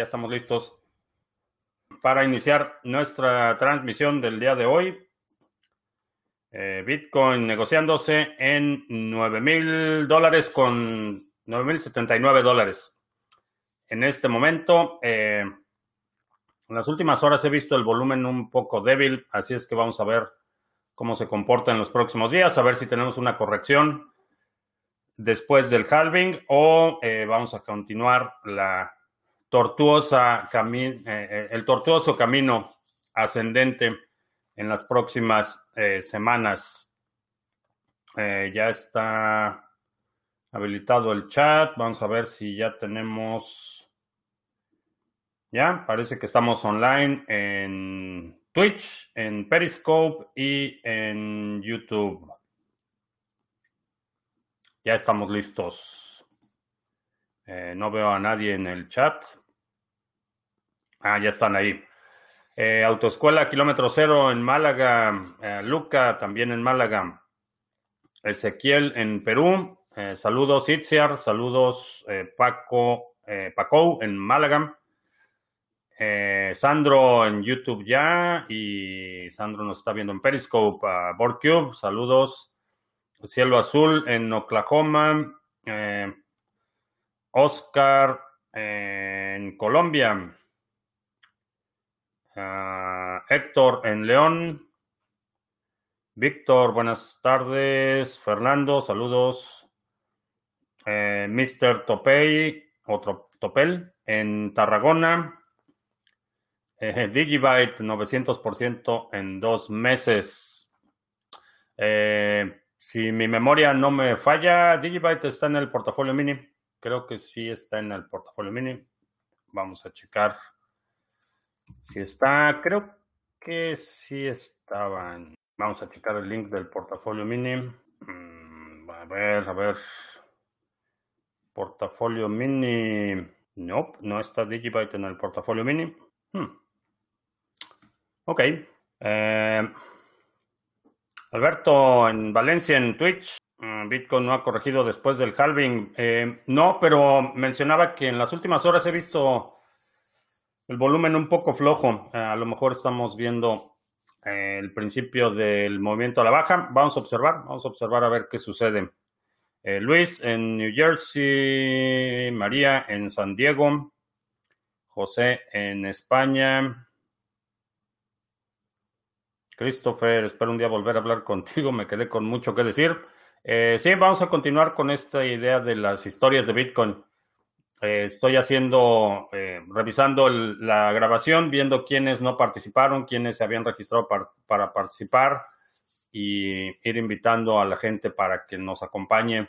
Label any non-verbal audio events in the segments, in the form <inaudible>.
ya estamos listos para iniciar nuestra transmisión del día de hoy. Eh, Bitcoin negociándose en 9 mil dólares con 9 mil 79 dólares. En este momento, eh, en las últimas horas he visto el volumen un poco débil, así es que vamos a ver cómo se comporta en los próximos días, a ver si tenemos una corrección después del halving o eh, vamos a continuar la tortuosa cami eh, el tortuoso camino ascendente en las próximas eh, semanas. ya está habilitado el chat. Vamos a ver si ya tenemos. Ya, parece que estamos online en Twitch, en Periscope y en YouTube. Ya estamos listos. Eh, no veo a nadie en el chat. Ah, ya están ahí. Eh, Autoescuela Kilómetro Cero en Málaga. Eh, Luca también en Málaga. Ezequiel en Perú. saludos Itziar. Saludos Paco. Paco en Málaga. Sandro en YouTube ya. Y Sandro nos está viendo en Periscope. Uh, Saludos. Cielo Azul en Oklahoma. Eh, Oscar en Colombia. Ah, Héctor en León. Víctor, buenas tardes. Fernando, saludos. Eh, Mr. Topey, otro Topel, en Tarragona. Eh, <laughs> Digibyte, 900% en dos meses. Eh, si mi memoria no me falla, Digibyte está en el portafolio mini. Creo que sí está en el portafolio mini. Vamos a checar si está. Creo que sí estaban. Vamos a checar el link del portafolio mini. Mm, a ver, a ver. Portafolio mini. No, no está Digibyte en el portafolio mini. Hmm. Ok. Eh, Alberto, en Valencia, en Twitch, mm, Bitcoin no ha corregido después del halving. Eh, no, pero mencionaba que en las últimas horas he visto el volumen un poco flojo. Eh, a lo mejor estamos viendo eh, el principio del movimiento a la baja. Vamos a observar, vamos a observar a ver qué sucede. Luis en New Jersey, María en San Diego, José en España, Christopher, espero un día volver a hablar contigo, me quedé con mucho que decir. Eh, sí, vamos a continuar con esta idea de las historias de Bitcoin. Eh, estoy haciendo, eh, revisando la grabación, viendo quiénes no participaron, quiénes se habían registrado para participar y ir invitando a la gente para que nos acompañe.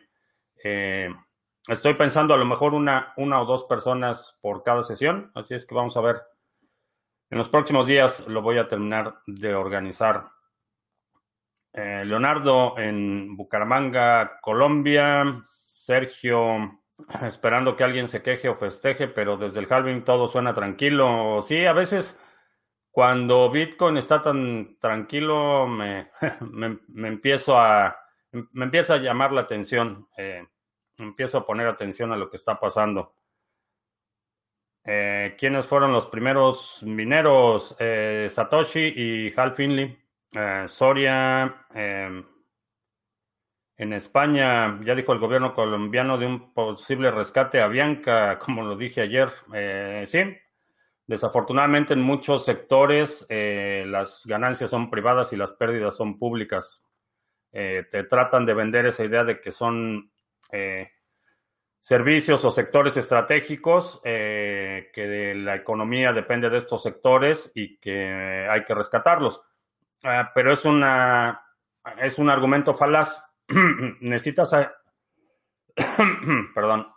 estoy pensando a lo mejor una, una o dos personas por cada sesión, así es que vamos a ver en los próximos días lo voy a terminar de organizar. Eh, Leonardo en Bucaramanga, Colombia. Sergio, <clears throat> esperando que alguien se queje o festeje, pero desde el halving todo suena tranquilo. Sí, a veces cuando Bitcoin está tan tranquilo <laughs> me, me, empiezo a me empieza a llamar la atención. Eh, empiezo a poner atención a lo que está pasando. Eh, ¿Quiénes fueron los primeros mineros? Eh, Satoshi y Hal Finley. Eh, Soria. En España, ya dijo el gobierno colombiano de un posible rescate a Bianca, como lo dije ayer. sí, desafortunadamente en muchos sectores las ganancias son privadas y las pérdidas son públicas. te tratan de vender esa idea de que son servicios o sectores estratégicos, eh, que la economía depende de estos sectores y que hay que rescatarlos. Ah, pero es, una, es un argumento falaz. <clears throat> necesitas... <clears throat> Perdón.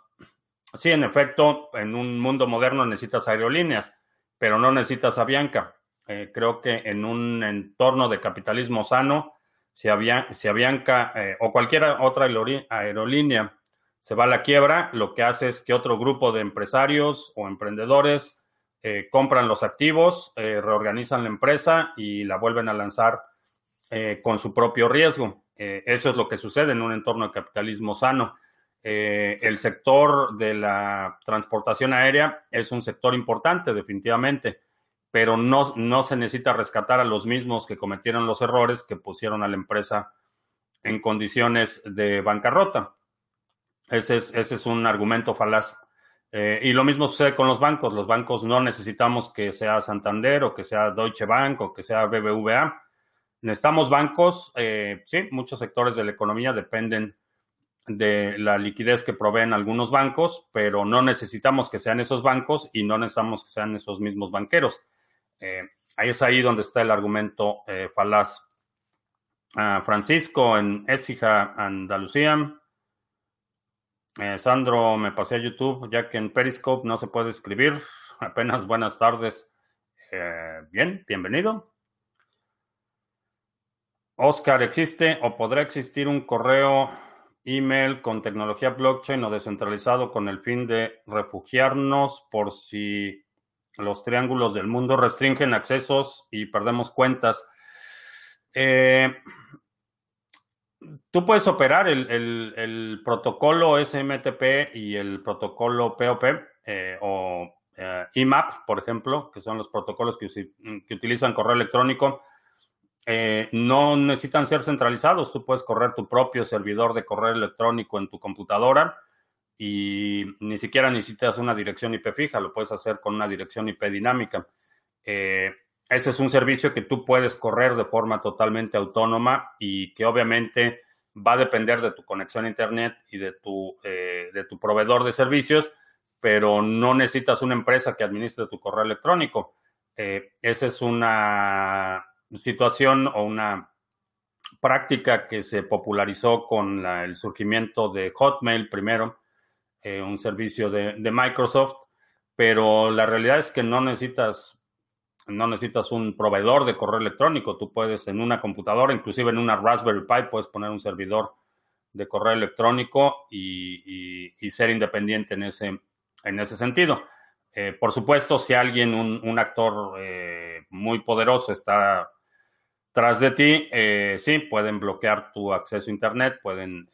Sí, en efecto, en un mundo moderno necesitas aerolíneas, pero no necesitas Avianca. Eh, creo que en un entorno de capitalismo sano, si, si Avianca eh, o cualquier otra aerolínea se va a la quiebra, lo que hace es que otro grupo de empresarios o emprendedores eh, compran los activos, eh, reorganizan la empresa y la vuelven a lanzar eh, con su propio riesgo. Eso es lo que sucede en un entorno de capitalismo sano. el sector de la transportación aérea es un sector importante, definitivamente, pero no, no se necesita rescatar a los mismos que cometieron los errores que pusieron a la empresa en condiciones de bancarrota. Ese es, ese es un argumento falaz. Eh, y lo mismo sucede con los bancos. Los bancos no necesitamos que sea Santander o que sea Deutsche Bank o que sea BBVA. Necesitamos bancos. Eh, sí, muchos sectores de la economía dependen de la liquidez que proveen algunos bancos, pero no necesitamos que sean esos bancos y no necesitamos que sean esos mismos banqueros. Eh, ahí es ahí donde está el argumento falaz. Ah, Francisco en Écija, Andalucía. Eh, Sandro, me pasé a YouTube, ya que en Periscope no se puede escribir. Apenas buenas tardes. Eh, bien, bienvenido. Oscar, ¿existe o podrá existir un correo email con tecnología blockchain o descentralizado con el fin de refugiarnos por si los triángulos del mundo restringen accesos y perdemos cuentas? Eh, tú puedes operar el, protocolo SMTP y el protocolo POP eh, o eh, IMAP, por ejemplo, que son los protocolos que, utilizan correo electrónico. No necesitan ser centralizados. Tú puedes correr tu propio servidor de correo electrónico en tu computadora y ni siquiera necesitas una dirección IP fija, lo puedes hacer con una dirección IP dinámica. Eh, ese es un servicio que tú puedes correr de forma totalmente autónoma y que obviamente va a depender de tu conexión a Internet y de tu, eh, de tu proveedor de servicios, pero no necesitas una empresa que administre tu correo electrónico. Eh, esa es una situación o una práctica que se popularizó con el surgimiento de Hotmail primero, eh, un servicio de, Microsoft, pero la realidad es que no necesitas no necesitas un proveedor de correo electrónico. Tú puedes en una computadora, inclusive en una Raspberry Pi, puedes poner un servidor de correo electrónico y, ser independiente en ese, en ese sentido. Eh, por supuesto, si alguien, un, actor eh, muy poderoso está tras de ti, eh, sí, pueden bloquear tu acceso a Internet, pueden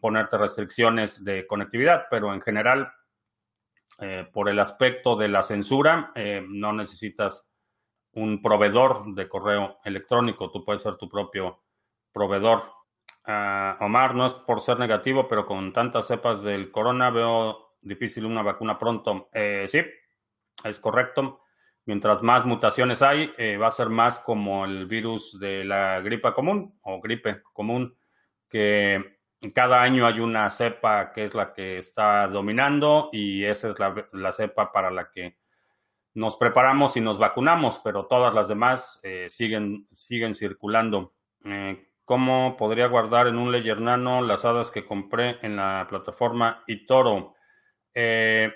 ponerte restricciones de conectividad, pero en general eh, por el aspecto de la censura, eh, no necesitas un proveedor de correo electrónico, tú puedes ser tu propio proveedor. Ah, Omar, no es por ser negativo, pero con tantas cepas del corona veo difícil una vacuna pronto. Eh, sí, es correcto. Mientras más mutaciones hay, va a ser más como el virus de la gripa común o gripe común, que cada año hay una cepa que es la que está dominando y esa es la, cepa para la que nos preparamos y nos vacunamos, pero todas las demás eh, siguen, siguen circulando. Eh, ¿Cómo podría guardar en un Ledger Nano las hadas que compré en la plataforma eToro? Eh,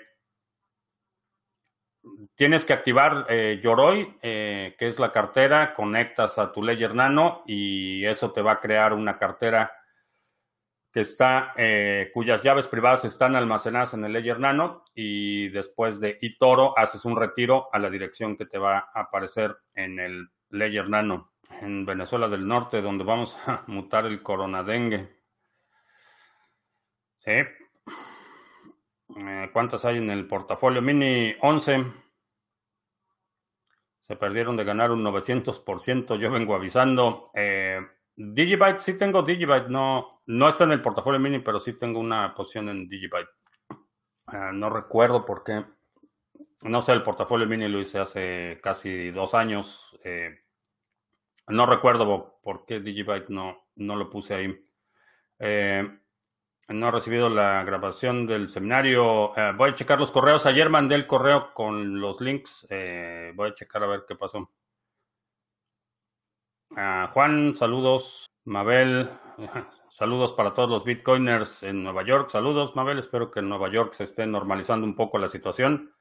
tienes que activar Yoroi, que es la cartera, conectas a tu Ledger Nano y eso te va a crear una cartera que está, eh, cuyas llaves privadas están almacenadas en el Ledger Nano y después de eToro haces un retiro a la dirección que te va a aparecer en el Ledger Nano en Venezuela del Norte, donde vamos a <laughs> mutar el coronadengue. Sí. Eh, ¿Cuántas hay en el portafolio? Mini 11. Se perdieron de ganar un 900%. Yo vengo avisando. Eh, Digibyte, sí tengo Digibyte, no, no está en el portafolio mini, pero sí tengo una posición en Digibyte. Ah, no recuerdo por qué. No sé, el portafolio mini lo hice hace casi dos años. Eh, no recuerdo por qué Digibyte no, no lo puse ahí. Eh, no he recibido la grabación del seminario. Eh, voy a checar los correos. Ayer mandé el correo con los links. voy a checar a ver qué pasó. Ah, Juan, saludos. Mabel, <laughs> saludos para todos los bitcoiners en Nueva York. Saludos, Mabel. Espero que en Nueva York se esté normalizando un poco la situación.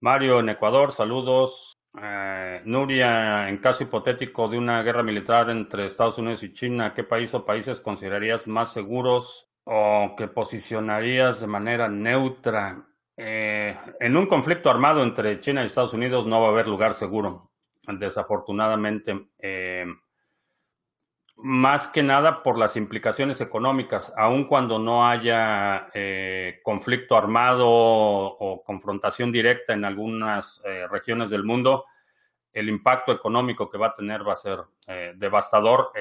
Mario, en Ecuador, saludos. Eh, Nuria, en caso hipotético de una guerra militar entre Estados Unidos y China, ¿qué país o países considerarías más seguros o que posicionarías de manera neutra? Eh, en un conflicto armado entre China y Estados Unidos no va a haber lugar seguro desafortunadamente. Eh, más que nada por las implicaciones económicas, aun cuando no haya eh, conflicto armado o, confrontación directa en algunas regiones del mundo, el impacto económico que va a tener va a ser devastador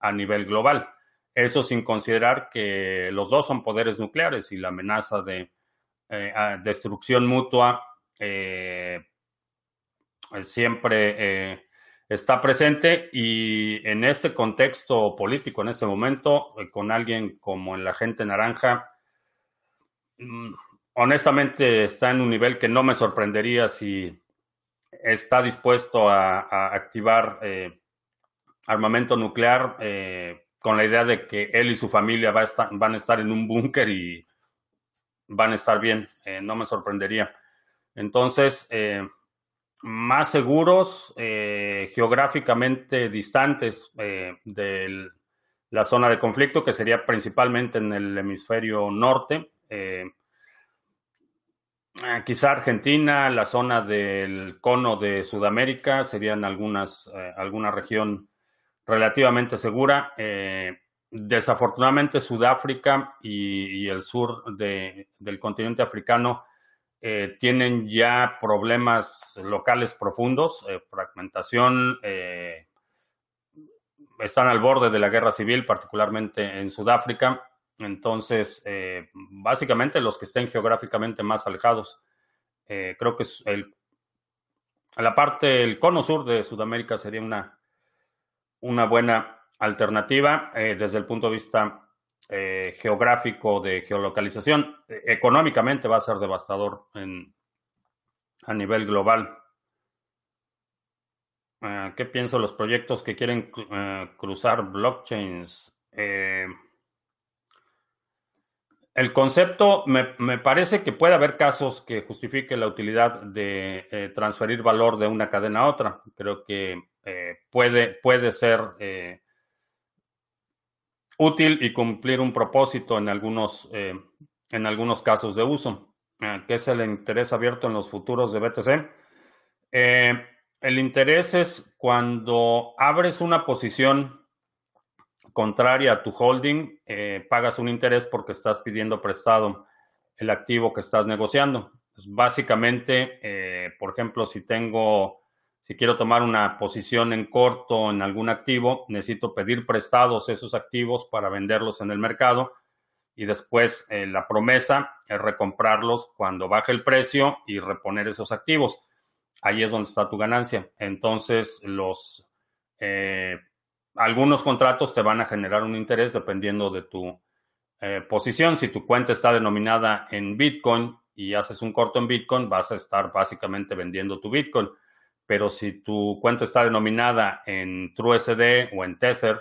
a nivel global. Eso sin considerar que los dos son poderes nucleares y la amenaza de destrucción mutua siempre está presente y en este contexto político, en este momento, eh, con alguien como en la gente naranja, mm, honestamente está en un nivel que no me sorprendería si está dispuesto a, activar eh, armamento nuclear eh, con la idea de que él y su familia va a estar, van a estar en un búnker y van a estar bien. no me sorprendería. Entonces, más seguros, eh, geográficamente distantes eh, de la zona de conflicto, que sería principalmente en el hemisferio norte. Eh, quizá Argentina, la zona del cono de Sudamérica, serían algunas, alguna región relativamente segura. desafortunadamente Sudáfrica y, el sur del continente africano eh, tienen ya problemas locales profundos, eh, fragmentación, eh, están al borde de la guerra civil, particularmente en Sudáfrica. Entonces, básicamente los que estén geográficamente más alejados, creo que el, la parte, el cono sur de Sudamérica sería una, una buena alternativa desde el punto de vista eh, geográfico de geolocalización, eh, económicamente va a ser devastador en, a nivel global. Eh, ¿Qué pienso los proyectos que quieren cruzar blockchains? el concepto, me, me, parece que puede haber casos que justifique la utilidad de transferir valor de una cadena a otra. Creo que puede, puede ser útil y cumplir un propósito en algunos, eh, en algunos casos de uso. Eh, ¿Qué es el interés abierto en los futuros de BTC? Eh, el interés es cuando abres una posición contraria a tu holding, pagas un interés porque estás pidiendo prestado el activo que estás negociando. Pues, básicamente, por ejemplo, si tengo si quiero tomar una posición en corto en algún activo, necesito pedir prestados esos activos para venderlos en el mercado y después eh, la promesa es recomprarlos cuando baje el precio y reponer esos activos. Ahí es donde está tu ganancia. Entonces, los eh, algunos contratos te van a generar un interés dependiendo de tu eh, posición. Si tu cuenta está denominada en Bitcoin y haces un corto en Bitcoin, vas a estar básicamente vendiendo tu Bitcoin pero si tu cuenta está denominada en TrueSD o en Tether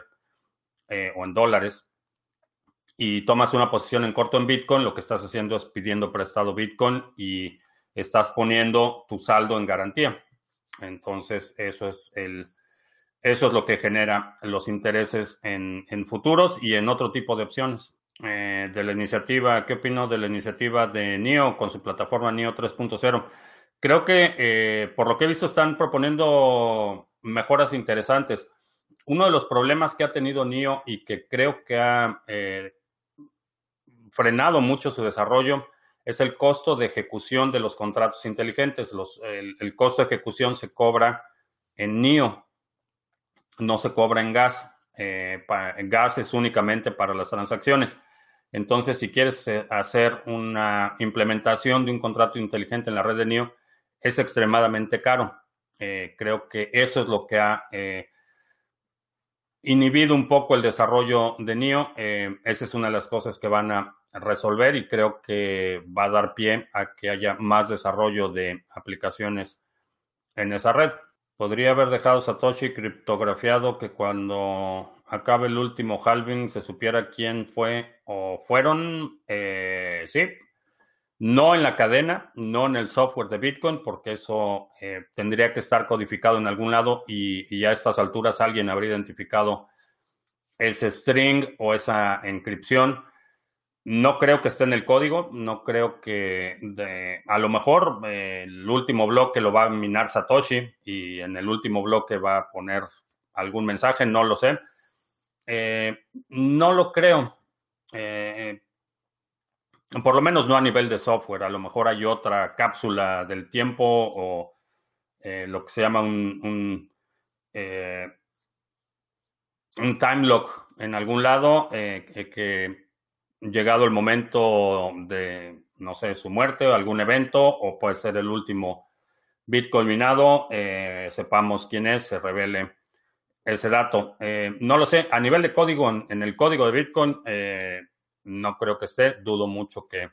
eh, o en dólares y tomas una posición en corto en Bitcoin, lo que estás haciendo es pidiendo prestado Bitcoin y estás poniendo tu saldo en garantía. Entonces, eso es el eso es lo que genera los intereses en, futuros y en otro tipo de opciones. Eh, de la iniciativa, ¿qué opino de la iniciativa de NIO con su plataforma NIO 3.0? Creo que, eh, por lo que he visto, están proponiendo mejoras interesantes. Uno de los problemas que ha tenido NIO y que creo que ha eh, frenado mucho su desarrollo es el costo de ejecución de los contratos inteligentes. el, costo de ejecución se cobra en NIO, no se cobra en gas. Eh, gas es únicamente para las transacciones. Entonces, si quieres hacer una implementación de un contrato inteligente en la red de NIO, es extremadamente caro. Eh, creo que eso es lo que ha eh, inhibido un poco el desarrollo de NIO. Eh, esa es una de las cosas que van a resolver y creo que va a dar pie a que haya más desarrollo de aplicaciones en esa red. Podría haber dejado Satoshi criptografiado que cuando acabe el último halving se supiera quién fue o fueron. sí, no en la cadena, no en el software de Bitcoin, porque eso eh, tendría que estar codificado en algún lado y, a estas alturas alguien habría identificado ese string o esa encripción. No creo que esté en el código, no creo que a lo mejor eh, el último bloque lo va a minar Satoshi y en el último bloque va a poner algún mensaje, no lo sé. no lo creo. Por lo menos no a nivel de software. A lo mejor hay otra cápsula del tiempo o lo que se llama un, un, un time lock en algún lado que llegado el momento de, no sé, su muerte o algún evento, o puede ser el último Bitcoin minado, eh, sepamos quién es, se revele ese dato. Eh, no lo sé, a nivel de código, en, el código de Bitcoin, eh, no creo que esté, dudo mucho que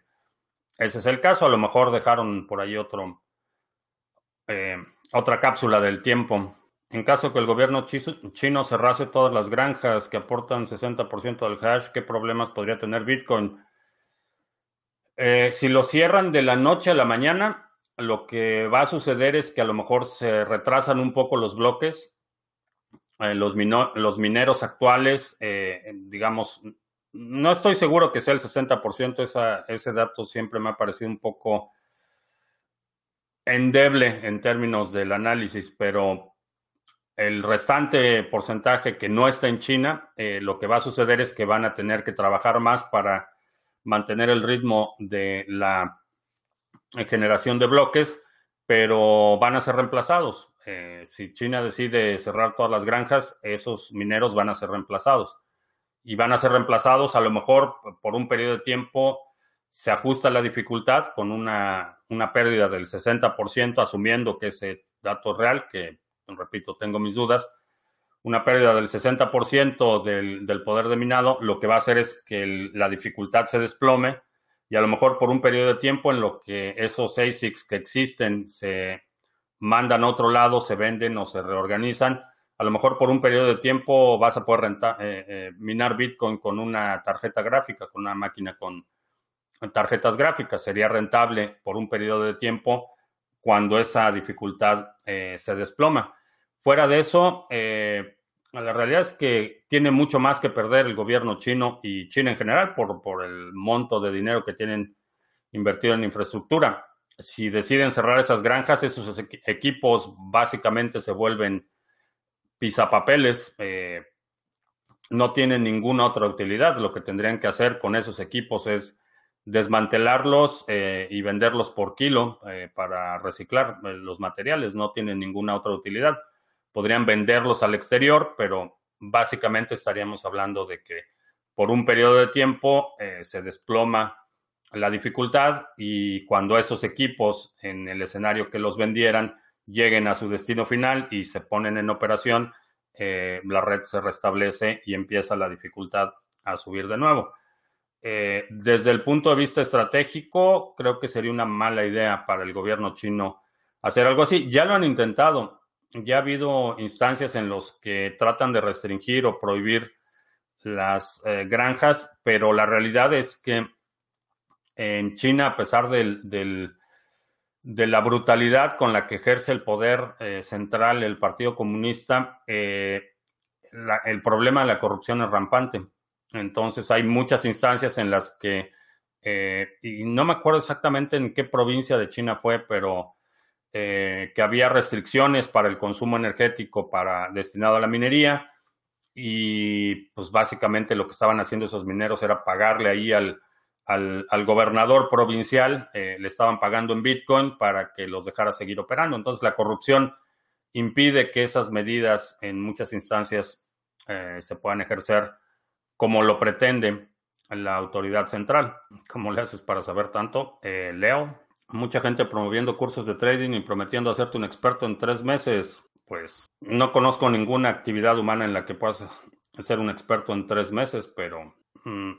ese es el caso. A lo mejor dejaron por ahí otro, otra cápsula del tiempo. En caso que el gobierno chino cerrase todas las granjas que aportan 60% del hash, ¿qué problemas podría tener Bitcoin? Eh, si lo cierran de la noche a la mañana, lo que va a suceder es que a lo mejor se retrasan un poco los bloques. Eh, los, mineros actuales, eh, digamos, no estoy seguro que sea el 60%, esa, ese dato siempre me ha parecido un poco endeble en términos del análisis, pero el restante porcentaje que no está en China, eh, lo que va a suceder es que van a tener que trabajar más para mantener el ritmo de la generación de bloques, pero van a ser reemplazados. Eh, si China decide cerrar todas las granjas, esos mineros van a ser reemplazados. Y van a ser reemplazados a lo mejor por un periodo de tiempo, se ajusta la dificultad con una, una pérdida del 60%, asumiendo que ese dato real, que repito, tengo mis dudas, una pérdida del 60% del, del, poder de minado, lo que va a hacer es que la dificultad se desplome y a lo mejor por un periodo de tiempo en lo que esos ASICs que existen se mandan a otro lado, se venden o se reorganizan, a lo mejor por un periodo de tiempo vas a poder eh, eh, minar Bitcoin con una tarjeta gráfica, con una máquina con tarjetas gráficas. Sería rentable por un periodo de tiempo cuando esa dificultad eh, se desploma. Fuera de eso, eh, la realidad es que tiene mucho más que perder el gobierno chino y China en general por, por el monto de dinero que tienen invertido en infraestructura. Si deciden cerrar esas granjas, esos equipos básicamente se vuelven pisapapeles, eh, no tienen ninguna otra utilidad. Lo que tendrían que hacer con esos equipos es desmantelarlos eh, y venderlos por kilo para reciclar los materiales. No tienen ninguna otra utilidad podrían venderlos al exterior, pero básicamente estaríamos hablando de que por un periodo de tiempo eh, se desploma la dificultad y cuando esos equipos en el escenario que los vendieran lleguen a su destino final y se ponen en operación, eh, la red se restablece y empieza la dificultad a subir de nuevo. Eh, desde el punto de vista estratégico, creo que sería una mala idea para el gobierno chino hacer algo así. Ya lo han intentado ya ha habido instancias en los que tratan de restringir o prohibir las eh, granjas, pero la realidad es que en China, a pesar del, de la brutalidad con la que ejerce el poder eh, central el Partido Comunista, eh, el problema de la corrupción es rampante. Entonces hay muchas instancias en las que, y no me acuerdo exactamente en qué provincia de China fue, pero eh, que había restricciones para el consumo energético para, destinado a la minería y pues básicamente lo que estaban haciendo esos mineros era pagarle ahí al, al, gobernador provincial, eh, le estaban pagando en Bitcoin para que los dejara seguir operando. Entonces la corrupción impide que esas medidas en muchas instancias eh, se puedan ejercer como lo pretende la autoridad central. ¿Cómo le haces para saber tanto? Leo mucha gente promoviendo cursos de trading y prometiendo hacerte un experto en tres meses. Pues no conozco ninguna actividad humana en la que puedas ser un experto en tres meses, pero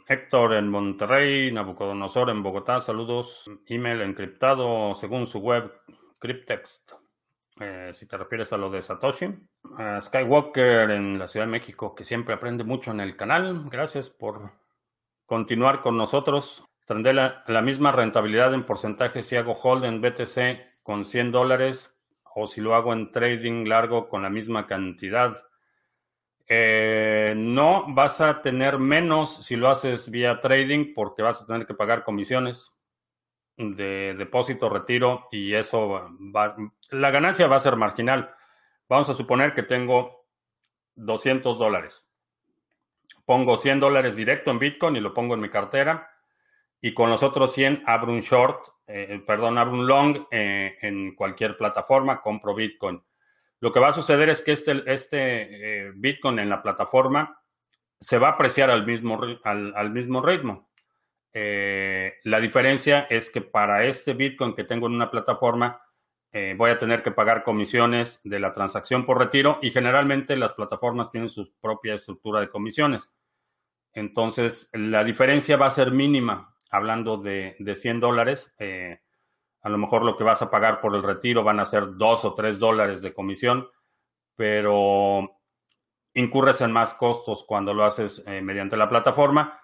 Héctor en Monterrey, Nabucodonosor en Bogotá, saludos. Email encriptado según su web Cryptext. Eh, si te refieres a lo de Satoshi. Skywalker en la Ciudad de México, que siempre aprende mucho en el canal. Gracias por continuar con nosotros. Tendré la, misma rentabilidad en porcentaje si hago hold en BTC con 100 dólares o si lo hago en trading largo con la misma cantidad. Eh, no, vas a tener menos si lo haces vía trading porque vas a tener que pagar comisiones de depósito, retiro y eso va, la ganancia va a ser marginal. Vamos a suponer que tengo 200 dólares pongo 100 dólares directo en Bitcoin y lo pongo en mi cartera. Y con los otros 100 abro un short, eh, perdón, abro un long eh, en cualquier plataforma, compro Bitcoin. Lo que va a suceder es que este, este eh, Bitcoin en la plataforma se va a apreciar al mismo, al, mismo ritmo. la diferencia es que para este Bitcoin que tengo en una plataforma, voy a tener que pagar comisiones de la transacción por retiro y generalmente las plataformas tienen su propia estructura de comisiones. Entonces, la diferencia va a ser mínima hablando de, de 100 dólares, eh, a lo mejor lo que vas a pagar por el retiro van a ser 2 o 3 dólares de comisión, pero incurres en más costos cuando lo haces eh, mediante la plataforma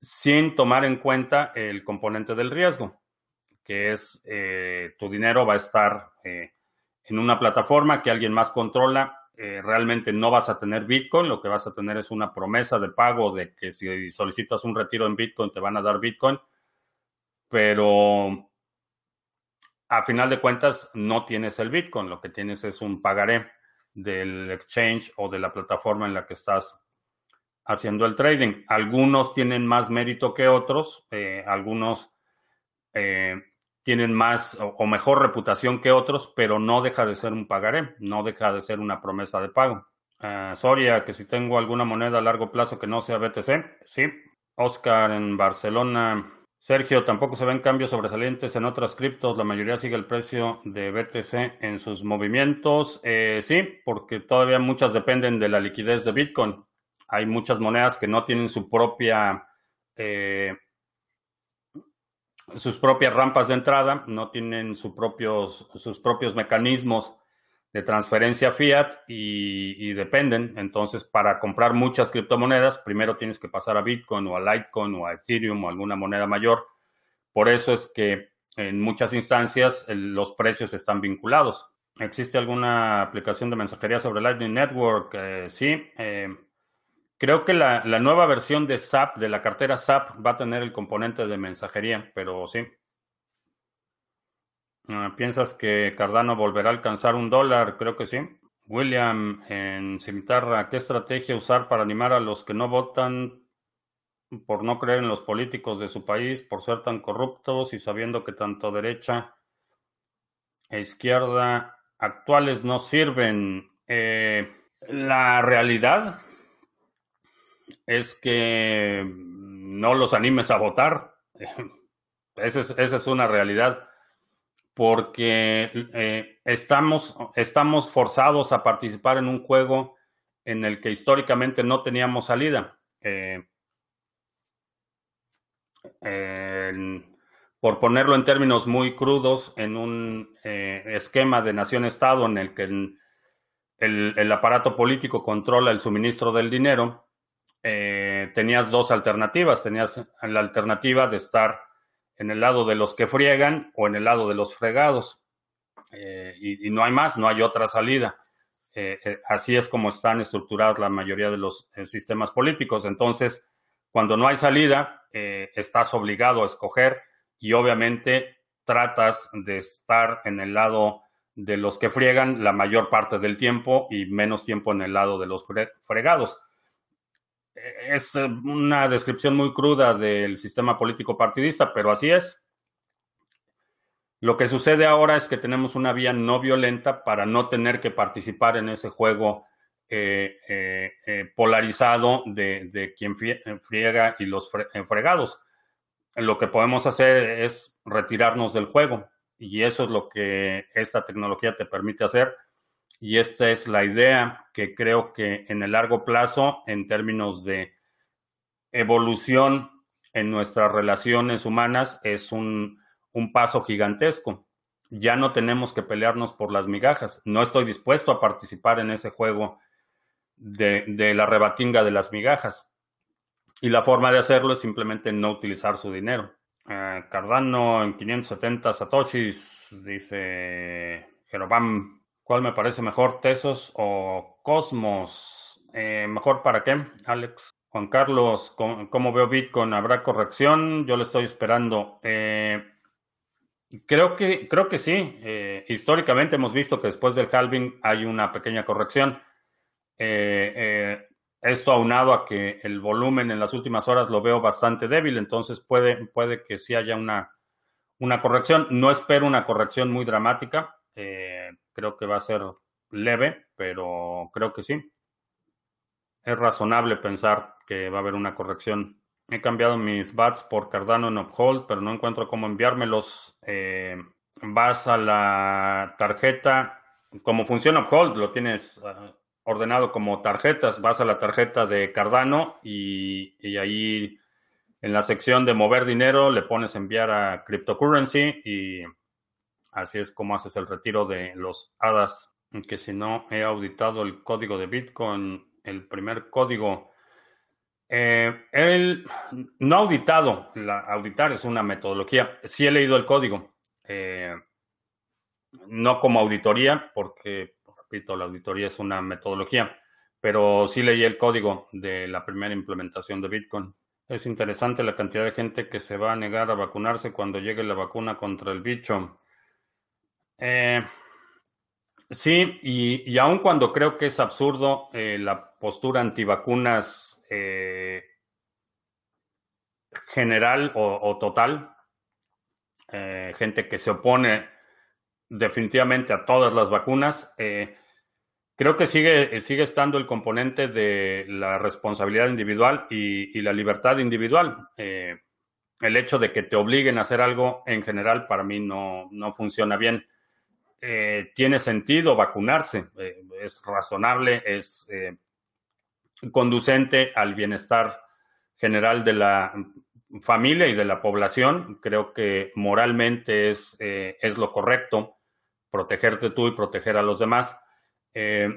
sin tomar en cuenta el componente del riesgo, que es eh, tu dinero va a estar en una plataforma que alguien más controla. realmente no vas a tener Bitcoin, lo que vas a tener es una promesa de pago de que si solicitas un retiro en Bitcoin te van a dar Bitcoin, pero a final de cuentas no tienes el Bitcoin, lo que tienes es un pagaré del exchange o de la plataforma en la que estás haciendo el trading. Algunos tienen más mérito que otros, eh, algunos eh, tienen más o, mejor reputación que otros, pero no deja de ser un pagaré, no deja de ser una promesa de pago. Uh, Soria, que si tengo alguna moneda a largo plazo que no sea BTC, sí. Oscar en Barcelona, Sergio, tampoco se ven cambios sobresalientes en otras criptos. La mayoría sigue el precio de BTC en sus movimientos. Eh, sí, porque todavía muchas dependen de la liquidez de Bitcoin. Hay muchas monedas que no tienen su propia, eh, sus propias rampas de entrada, no tienen propios, sus propios mecanismos de transferencia fiat y, dependen. Entonces, para comprar muchas criptomonedas, primero tienes que pasar a Bitcoin o a Litecoin o a Ethereum o alguna moneda mayor. Por eso es que en muchas instancias los precios están vinculados. ¿Existe alguna aplicación de mensajería sobre Lightning Network? Eh, sí. Eh, creo que la, la nueva versión de SAP, de la cartera SAP, va a tener el componente de mensajería, pero sí. Ah, ¿Piensas que Cardano volverá a alcanzar un dólar? Creo que sí. William, en Cimitarra, ¿qué estrategia usar para animar a los que no votan por no creer en los políticos de su país, por ser tan corruptos y sabiendo que tanto derecha e izquierda actuales no sirven? Eh, la realidad es que no los animes a votar. <laughs> esa es una realidad porque eh, estamos, estamos forzados a participar en un juego en el que históricamente no teníamos salida. Eh, por ponerlo en términos muy crudos, en un eh, esquema de nación-estado en el que el, el, aparato político controla el suministro del dinero, tenías dos alternativas. Tenías la alternativa de estar en el lado de los que friegan o en el lado de los fregados. Eh, y, no hay más, no hay otra salida. Eh, eh, así es como están estructuradas la mayoría de los sistemas políticos. Entonces, cuando no hay salida, estás obligado a escoger y obviamente tratas de estar en el lado de los que friegan la mayor parte del tiempo y menos tiempo en el lado de los fregados es eh, una descripción muy cruda del sistema político partidista, pero así es. Lo que sucede ahora es que tenemos una vía no violenta para no tener que participar en ese juego eh, eh, polarizado de, quien friega y los fregados. Lo que podemos hacer es retirarnos del juego y eso es lo que esta tecnología te permite hacer y esta es la idea que creo que en el largo plazo, en términos de evolución en nuestras relaciones humanas, es un, paso gigantesco. Ya no tenemos que pelearnos por las migajas. No estoy dispuesto a participar en ese juego de, la rebatinga de las migajas. Y la forma de hacerlo es simplemente no utilizar su dinero. Eh, Cardano en 570 satoshis, dice Jerobam ¿Cuál me parece mejor, Tesos o Cosmos? Eh, ¿Mejor para qué, Alex? Juan Carlos, ¿cómo, veo Bitcoin? ¿Habrá corrección? Yo le estoy esperando. Eh, creo, que, creo que sí. Eh, históricamente hemos visto que después del halving hay una pequeña corrección. esto aunado a que el volumen en las últimas horas lo veo bastante débil, entonces puede, puede que sí haya una, una corrección. No espero una corrección muy dramática. Creo que va a ser leve, pero creo que sí. Es razonable pensar que va a haber una corrección. He cambiado mis bats por Cardano en Uphold, pero no encuentro cómo enviármelos. Eh, vas a la tarjeta, como funciona Uphold, lo tienes ah, ordenado como tarjetas, vas a la tarjeta de Cardano y, ahí en la sección de mover dinero le pones enviar a cryptocurrency y así es como haces el retiro de los hadas. Que si no he auditado el código de Bitcoin, el primer código. Eh, el, no auditado, la, auditar es una metodología. Sí he leído el código, eh, no como auditoría, porque repito, la auditoría es una metodología, pero sí leí el código de la primera implementación de Bitcoin. Es interesante la cantidad de gente que se va a negar a vacunarse cuando llegue la vacuna contra el bicho. Eh, sí, y, y, aun cuando creo que es absurdo eh, la postura antivacunas eh, general o, total, gente que se opone definitivamente a todas las vacunas. Eh, creo que sigue, sigue estando el componente de la responsabilidad individual y, la libertad individual. Eh, el hecho de que te obliguen a hacer algo en general para mí no, no funciona bien. Eh, tiene sentido vacunarse, es razonable, es conducente al bienestar general de la familia y de la población. Creo que moralmente es, es lo correcto protegerte tú y proteger a los demás, eh,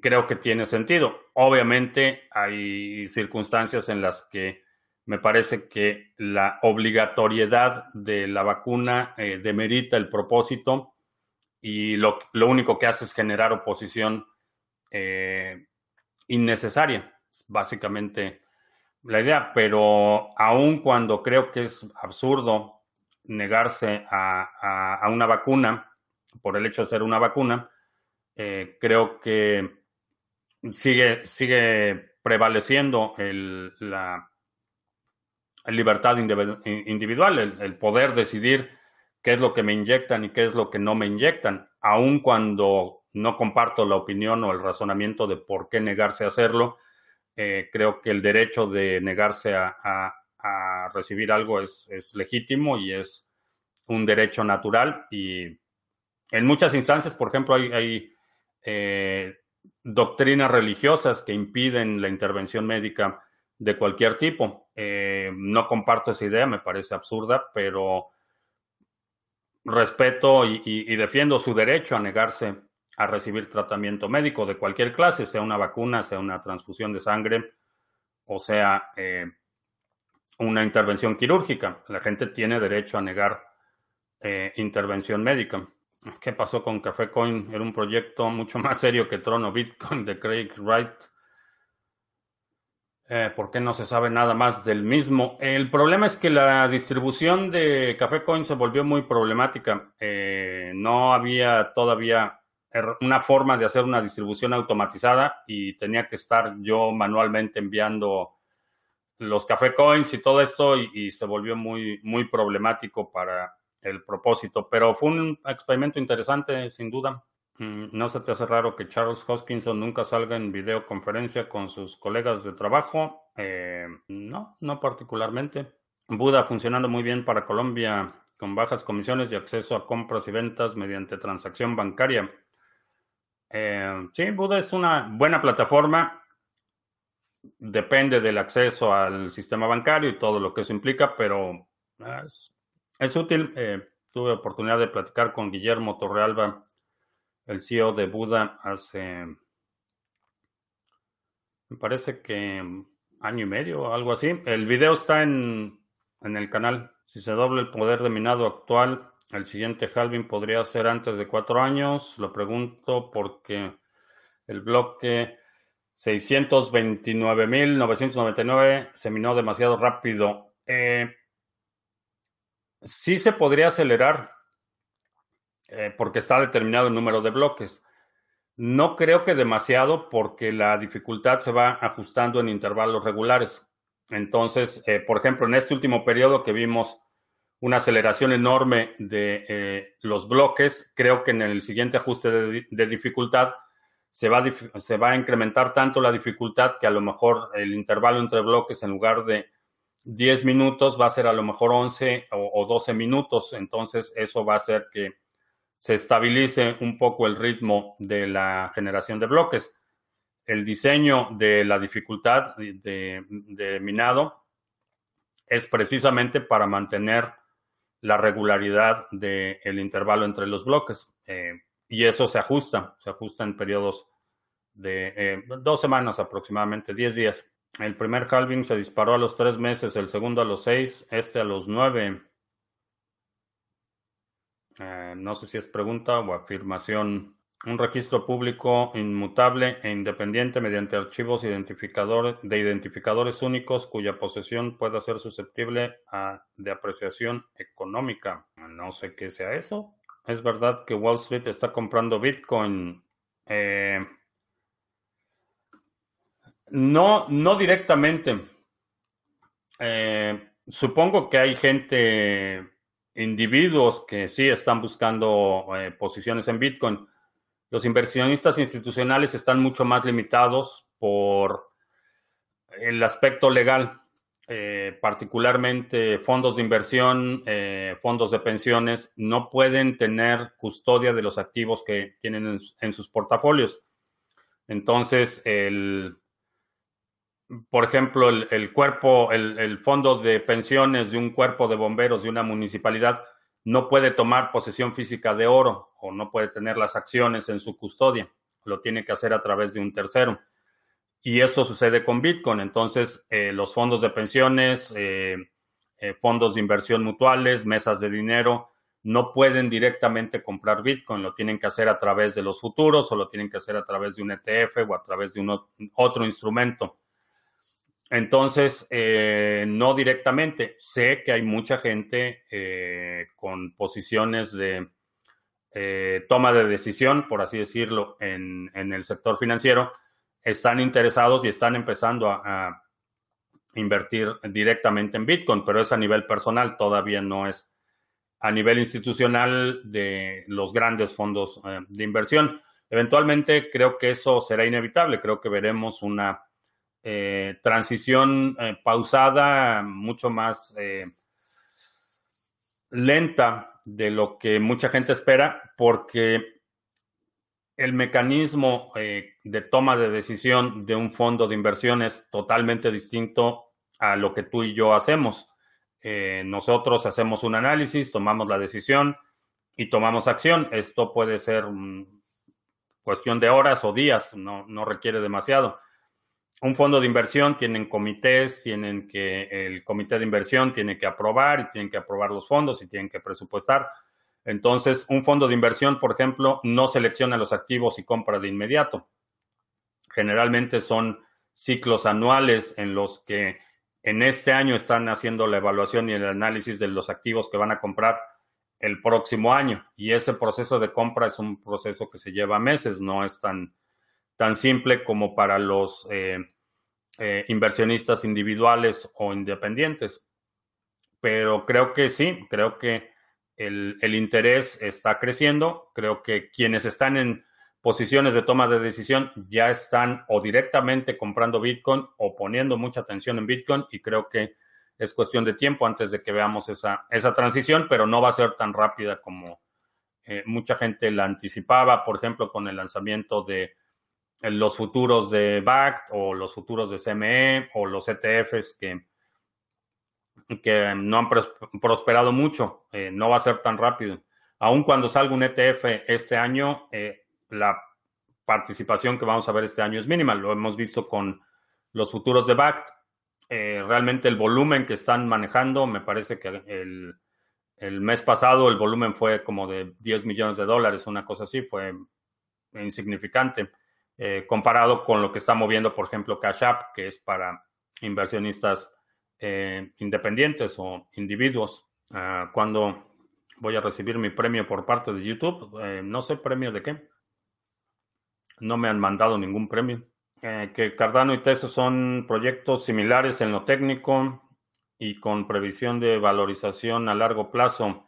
creo que tiene sentido. Obviamente hay circunstancias en las que me parece que la obligatoriedad de la vacuna eh, demerita el propósito y lo, único que hace es generar oposición eh, innecesaria, básicamente la idea, pero aun cuando creo que es absurdo negarse a, una vacuna por el hecho de ser una vacuna, eh, creo que sigue, sigue prevaleciendo la libertad individual, el, poder decidir qué es lo que me inyectan y qué es lo que no me inyectan, aun cuando no comparto la opinión o el razonamiento de por qué negarse a hacerlo. Eh, creo que el derecho de negarse a, recibir algo es, legítimo y es un derecho natural. Y en muchas instancias, por ejemplo, hay, eh, doctrinas religiosas que impiden la intervención médica de cualquier tipo. Eh, no comparto esa idea, me parece absurda, pero respeto y, defiendo su derecho a negarse a recibir tratamiento médico de cualquier clase, sea una vacuna, sea una transfusión de sangre, o sea eh, una intervención quirúrgica. La gente tiene derecho a negar eh, intervención médica. ¿Qué pasó con Café Coin? Era un proyecto mucho más serio que Trono Bitcoin de Craig Wright. Eh, ¿Por qué no se sabe nada más del mismo? El problema es que la distribución de Café Coin se volvió muy problemática. Eh, no había todavía una forma de hacer una distribución automatizada y tenía que estar yo manualmente enviando los café coins y todo esto y, se volvió muy, muy problemático para el propósito. Pero fue un experimento interesante, sin duda. Mm, ¿No se te hace raro que Charles Hoskinson nunca salga en videoconferencia con sus colegas de trabajo? Eh, no, no particularmente. Buda funcionando muy bien para Colombia con bajas comisiones y acceso a compras y ventas mediante transacción bancaria. Eh, sí, Buda es una buena plataforma depende del acceso al sistema bancario y todo lo que eso implica, pero es, útil. Eh, tuve oportunidad de platicar con Guillermo Torrealba, el CEO de Buda, hace, me parece que año y medio o algo así. El video está en, en el canal. Si se doble el poder de minado actual, el siguiente halving podría ser antes de cuatro años. Lo pregunto porque el bloque 629.999 se minó demasiado rápido. Eh, sí se podría acelerar eh, porque está determinado el número de bloques. No creo que demasiado porque la dificultad se va ajustando en intervalos regulares. Entonces, eh, por ejemplo, en este último periodo que vimos una aceleración enorme de eh, los bloques, creo que en el siguiente ajuste de, de dificultad se va, se va a incrementar tanto la dificultad que a lo mejor el intervalo entre bloques en lugar de 10 minutos va a ser a lo mejor 11 o, 12 minutos. Entonces eso va a hacer que se estabilice un poco el ritmo de la generación de bloques. El diseño de la dificultad de, minado es precisamente para mantener la regularidad del intervalo entre los bloques. Eh, y eso se ajusta, se ajusta en periodos de eh, dos semanas aproximadamente, 10 días. El primer halving se disparó a los tres meses, el segundo a los seis, este a los nueve. Eh, no sé si es pregunta o afirmación. Un registro público inmutable e independiente mediante archivos de identificadores únicos cuya posesión pueda ser susceptible a, de apreciación económica. No sé qué sea eso. Es verdad que Wall Street está comprando Bitcoin. Eh, no, no directamente. Eh, supongo que hay gente, individuos que sí están buscando eh, posiciones en Bitcoin. Los inversionistas institucionales están mucho más limitados por el aspecto legal. Eh, particularmente fondos de inversión, eh, fondos de pensiones, no pueden tener custodia de los activos que tienen en, sus portafolios. Entonces, el, por ejemplo, el, cuerpo, el, fondo de pensiones de un cuerpo de bomberos de una municipalidad no puede tomar posesión física de oro o no puede tener las acciones en su custodia. Lo tiene que hacer a través de un tercero. Y esto sucede con Bitcoin. Entonces, eh, los fondos de pensiones, eh, eh, fondos de inversión mutuales, mesas de dinero, no pueden directamente comprar Bitcoin. Lo tienen que hacer a través de los futuros o lo tienen que hacer a través de un ETF o a través de un otro instrumento. Entonces, no directamente. Sé que hay mucha gente con posiciones de toma de decisión, por así decirlo, en, el sector financiero están interesados y están empezando a, invertir directamente en Bitcoin, pero es a nivel personal, todavía no es a nivel institucional de los grandes fondos eh, de inversión. Eventualmente creo que eso será inevitable, creo que veremos una eh, transición eh, pausada, mucho más lenta de lo que mucha gente espera, porque el mecanismo eh, de toma de decisión de un fondo de inversión es totalmente distinto a lo que tú y yo hacemos. Eh, nosotros hacemos un análisis, tomamos la decisión y tomamos acción. Esto puede ser cuestión de horas o días, no, no requiere demasiado. Un fondo de inversión tienen comités, tienen que, el comité de inversión tiene que aprobar y tienen que aprobar los fondos y tienen que presupuestar. Entonces, un fondo de inversión, por ejemplo, no selecciona los activos y compra de inmediato. Generalmente son ciclos anuales en los que en este año están haciendo la evaluación y el análisis de los activos que van a comprar el próximo año. Y ese proceso de compra es un proceso que se lleva meses, no es tan, tan simple como para los eh, eh, inversionistas individuales o independientes. Pero creo que sí, creo que el, interés está creciendo. Creo que quienes están en posiciones de toma de decisión ya están o directamente comprando Bitcoin o poniendo mucha atención en Bitcoin y creo que es cuestión de tiempo antes de que veamos esa, esa transición, pero no va a ser tan rápida como eh, mucha gente la anticipaba, por ejemplo, con el lanzamiento de los futuros de BACT o los futuros de CME o los ETFs que que no han prosperado mucho. Eh, no va a ser tan rápido. Aun cuando salga un ETF este año, eh, la participación que vamos a ver este año es mínima. Lo hemos visto con los futuros de BACT. Eh, realmente el volumen que están manejando, me parece que el, el, mes pasado el volumen fue como de 10 millones de dólares, una cosa así, fue insignificante. Comparado con lo que está moviendo, por ejemplo, Cash App, que es para inversionistas eh, independientes o individuos. Ah, cuando voy a recibir mi premio por parte de YouTube, eh, no sé premio de qué. No me han mandado ningún premio. Eh, que Cardano y Teso son proyectos similares en lo técnico y con previsión de valorización a largo plazo.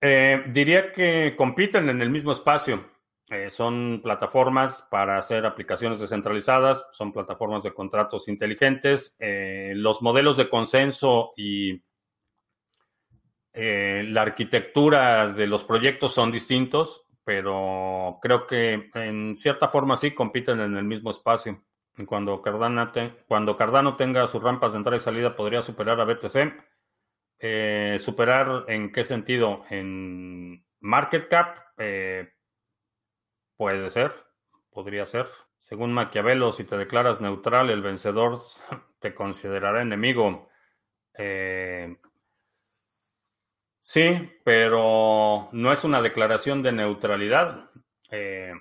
Eh, diría que compiten en el mismo espacio. Eh, son plataformas para hacer aplicaciones descentralizadas, son plataformas de contratos inteligentes. los modelos de consenso y la arquitectura de los proyectos son distintos pero creo que en cierta forma sí compiten en el mismo espacio. Y cuando Cardano, cuando Cardano tenga sus rampas de entrada y salida, podría superar a BTC. Eh, ¿Superar en qué sentido? En market cap, eh, puede ser, podría ser. Según Maquiavelo, si te declaras neutral, el vencedor <laughs> te considerará enemigo. Eh, Sí, pero no es una declaración de neutralidad. Eh,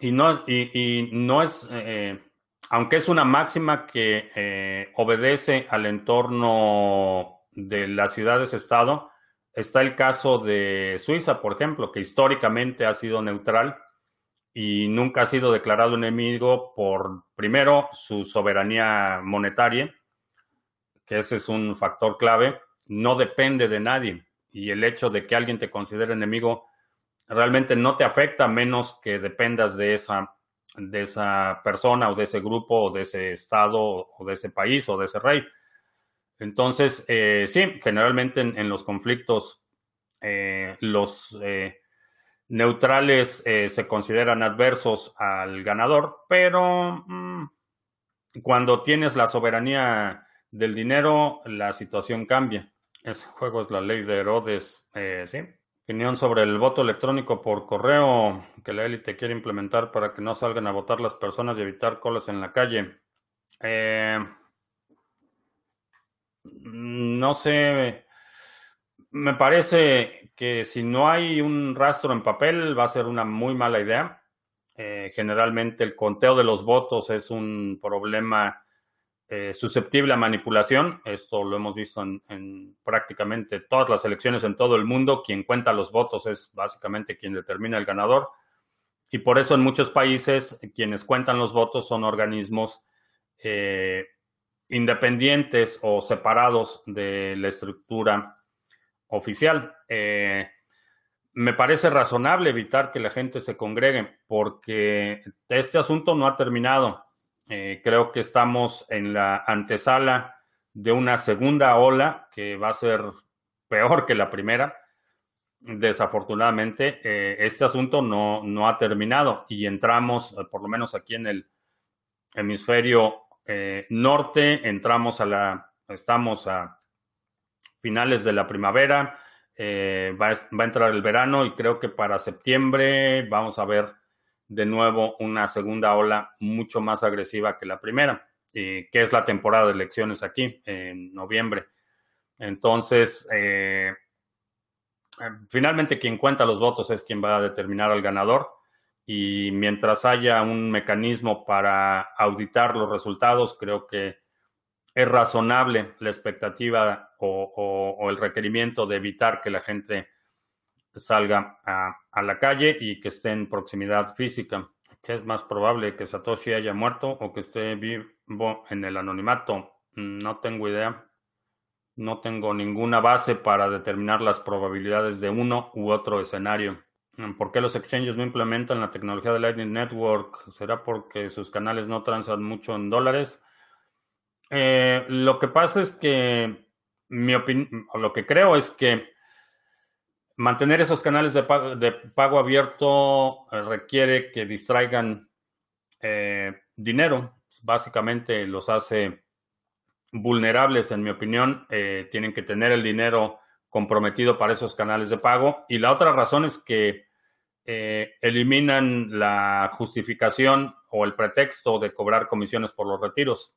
y, no, y, no es, eh, aunque es una máxima que eh, obedece al entorno de las ciudades-estado, está el caso de Suiza, por ejemplo, que históricamente ha sido neutral y nunca ha sido declarado enemigo por, primero, su soberanía monetaria, que ese es un factor clave, no depende de nadie y el hecho de que alguien te considere enemigo realmente no te afecta menos que dependas de esa, de esa persona o de ese grupo o de ese estado o de ese país o de ese rey. Entonces, eh, sí, generalmente en, los conflictos eh, los eh, neutrales se consideran adversos al ganador, pero mm, cuando tienes la soberanía del dinero, la situación cambia. Ese juego es la ley de Herodes, eh, ¿sí? Opinión sobre el voto electrónico por correo que la élite quiere implementar para que no salgan a votar las personas y evitar colas en la calle. Eh, no sé, me parece que si no hay un rastro en papel va a ser una muy mala idea. Eh, generalmente el conteo de los votos es un problema eh, susceptible a manipulación. Esto lo hemos visto en, prácticamente todas las elecciones en todo el mundo. Quien cuenta los votos es básicamente quien determina el ganador. Y por eso en muchos países quienes cuentan los votos son organismos eh, independientes o separados de la estructura oficial. Eh, me parece razonable evitar que la gente se congregue porque este asunto no ha terminado. Eh, creo que estamos en la antesala de una segunda ola que va a ser peor que la primera. Desafortunadamente, eh, este asunto no, no, ha terminado y entramos, por lo menos aquí en el hemisferio norte, entramos a la, estamos a finales de la primavera, va, va a entrar el verano y creo que para septiembre vamos a ver de nuevo una segunda ola mucho más agresiva que la primera, que es la temporada de elecciones aquí, en noviembre. Entonces, eh, finalmente quien cuenta los votos es quien va a determinar al ganador y mientras haya un mecanismo para auditar los resultados, creo que es razonable la expectativa o el requerimiento de evitar que la gente salga a, la calle y que esté en proximidad física. ¿Qué es más probable? ¿Que Satoshi haya muerto o que esté vivo en el anonimato? No tengo idea. No tengo ninguna base para determinar las probabilidades de uno u otro escenario. ¿Por qué los exchanges no implementan la tecnología de Lightning Network? ¿Será porque sus canales no transan mucho en dólares? Eh, lo que pasa es que mi opinión, lo que creo es que Mantener esos canales de pago, abierto eh, requiere que distraigan eh, dinero. Básicamente los hace vulnerables, en mi opinión. Tienen que tener el dinero comprometido para esos canales de pago. Y la otra razón es que eliminan la justificación o el pretexto de cobrar comisiones por los retiros.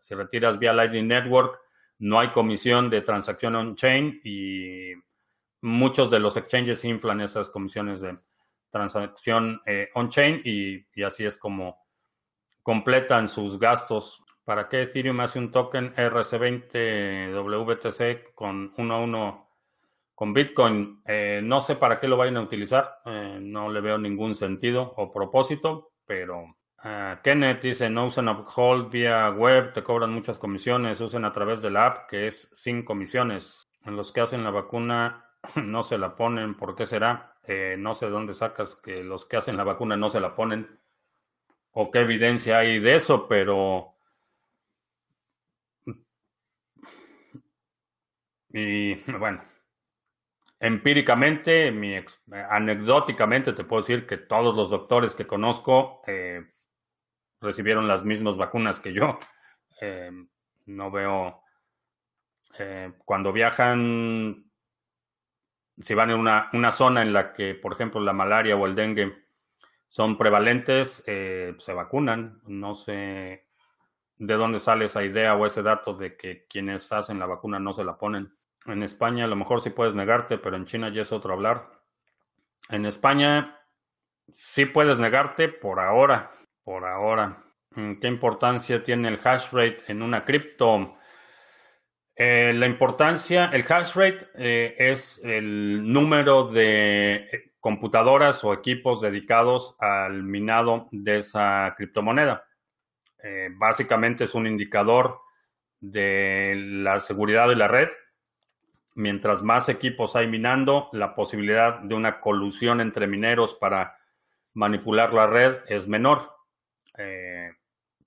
Si retiras vía Lightning Network, no hay comisión de transacción on-chain y muchos de los exchanges inflan esas comisiones de transacción eh, on-chain y, así es como completan sus gastos. ¿Para qué Ethereum hace un token RC20 WTC con 1 a 1 con Bitcoin. Eh, no sé para qué lo vayan a utilizar, eh, no le veo ningún sentido o propósito, pero uh, Kenneth dice, no usen Uphold vía web, te cobran muchas comisiones, usen a través de la app que es sin comisiones. Los que hacen la vacuna <laughs> no se la ponen, ¿por qué será? Eh, no sé dónde sacas que los que hacen la vacuna no se la ponen o qué evidencia hay de eso, pero... Y <laughs> bueno, empíricamente, mi anecdóticamente te puedo decir que todos los doctores que conozco eh, recibieron las mismas vacunas que yo. Eh, no veo, eh, cuando viajan, si van en una, una, zona en la que, por ejemplo, la malaria o el dengue son prevalentes, se vacunan. No sé de dónde sale esa idea o ese dato de que quienes hacen la vacuna no se la ponen. En España a lo mejor sí puedes negarte, pero en China ya es otro hablar. En España sí puedes negarte por ahora, por ahora. Mm, ¿Qué importancia tiene el hash rate en una cripto? Eh, la importancia, el hash rate eh, es el número de computadoras o equipos dedicados al minado de esa criptomoneda. Eh, básicamente es un indicador de la seguridad de la red mientras más equipos hay minando, la posibilidad de una colusión entre mineros para manipular la red es menor. Eh,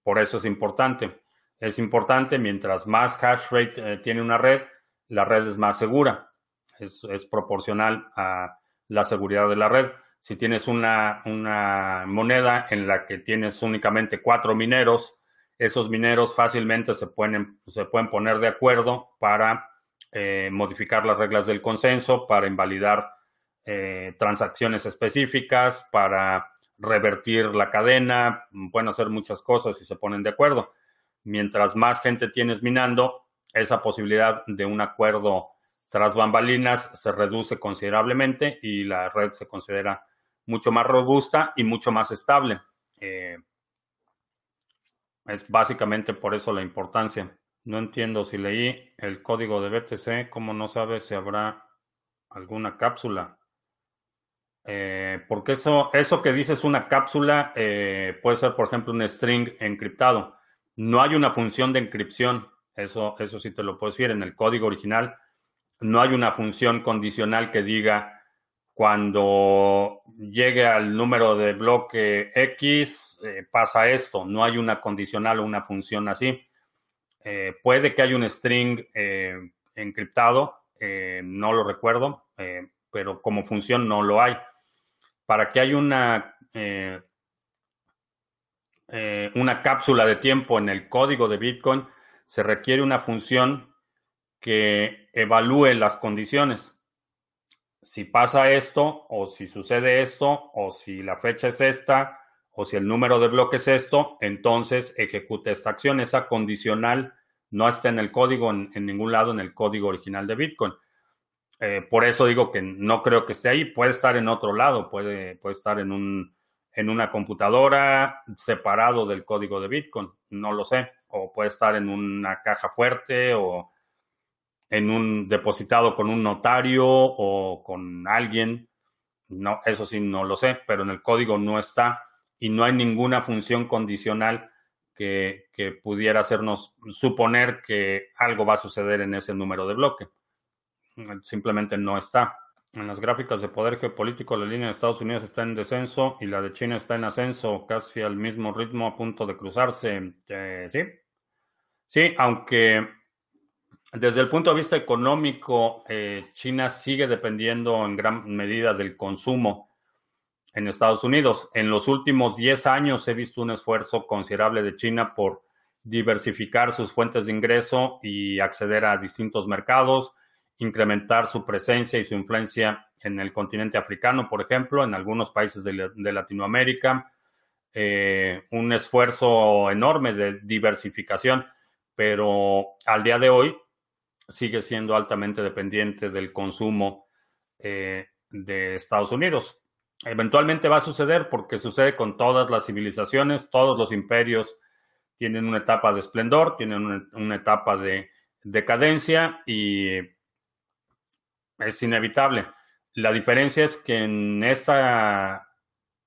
por eso es importante. Es importante, mientras más hash rate eh, tiene una red, la red es más segura. Es, proporcional a la seguridad de la red. Si tienes una, una moneda en la que tienes únicamente cuatro mineros, esos mineros fácilmente se pueden, se pueden poner de acuerdo para eh, modificar las reglas del consenso para invalidar eh, transacciones específicas, para revertir la cadena, pueden hacer muchas cosas si se ponen de acuerdo. Mientras más gente tienes minando, esa posibilidad de un acuerdo tras bambalinas se reduce considerablemente y la red se considera mucho más robusta y mucho más estable. Eh, es básicamente por eso la importancia. No entiendo si leí el código de BTC, ¿cómo no sabe si habrá alguna cápsula? Eh, porque eso, eso que dices una cápsula eh, puede ser, por ejemplo, un string encriptado. No hay una función de encripción, eso, eso sí te lo puedo decir. En el código original no hay una función condicional que diga cuando llegue al número de bloque X eh, pasa esto. No hay una condicional o una función así. Eh, puede que haya un string eh, encriptado, eh, no lo recuerdo, pero como función no lo hay. Para que haya una, una cápsula de tiempo en el código de Bitcoin, se requiere una función que evalúe las condiciones. Si pasa esto, o si sucede esto, o si la fecha es esta, o si el número de bloques es esto, entonces ejecute esta acción. Esa condicional no está en el código, en, ningún lado en el código original de Bitcoin. Eh, por eso digo que no creo que esté ahí. Puede estar en otro lado, puede, puede estar en, un, en una computadora separado del código de Bitcoin, no lo sé. O puede estar en una caja fuerte o en un depositado con un notario o con alguien. No, eso sí no lo sé, pero en el código no está y no hay ninguna función condicional que, pudiera hacernos suponer que algo va a suceder en ese número de bloque. Simplemente no está. En las gráficas de poder geopolítico, la línea de Estados Unidos está en descenso y la de China está en ascenso, casi al mismo ritmo, a punto de cruzarse. Eh, sí, sí, aunque desde el punto de vista económico, eh, China sigue dependiendo en gran medida del consumo en Estados Unidos. En los últimos 10 años he visto un esfuerzo considerable de China por diversificar sus fuentes de ingreso y acceder a distintos mercados, incrementar su presencia y su influencia en el continente africano, por ejemplo, en algunos países de, Latinoamérica. Eh, un esfuerzo enorme de diversificación, pero al día de hoy sigue siendo altamente dependiente del consumo eh, de Estados Unidos. Eventualmente va a suceder porque sucede con todas las civilizaciones, todos los imperios tienen una etapa de esplendor, tienen una, etapa de decadencia y es inevitable. La diferencia es que en esta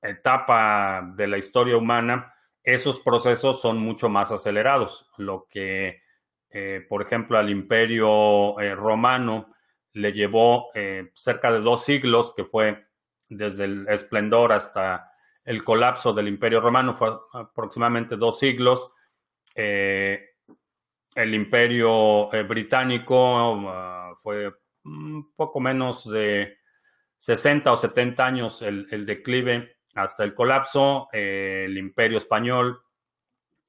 etapa de la historia humana, esos procesos son mucho más acelerados, lo que, eh, por ejemplo, al imperio eh, romano le llevó eh, cerca de dos siglos, que fue desde el esplendor hasta el colapso del imperio romano, fue aproximadamente dos siglos. el imperio británico uh, fue un poco menos de 60 o 70 años el, el declive hasta el colapso, eh, el imperio español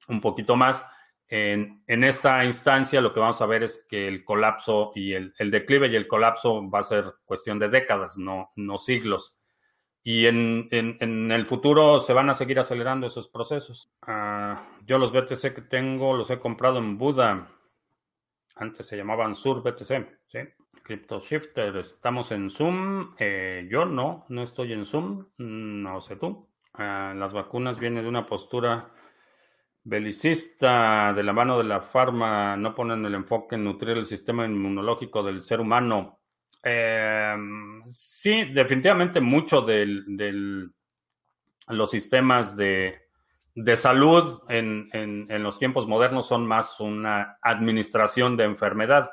un poquito más. En, esta instancia lo que vamos a ver es que el colapso y el, declive y el colapso va a ser cuestión de décadas, no siglos. Y en, el futuro se van a seguir acelerando esos procesos. Ah, yo los BTC que tengo los he comprado en Buda. Antes se llamaban Sur BTC. ¿sí? Crypto Shifter, estamos en Zoom. Eh, yo no, no estoy en Zoom. No sé tú. Ah, las vacunas vienen de una postura belicista de la mano de la farma. No ponen el enfoque en nutrir el sistema inmunológico del ser humano. Eh, sí, definitivamente mucho de los sistemas de, salud en, en los tiempos modernos son más una administración de enfermedad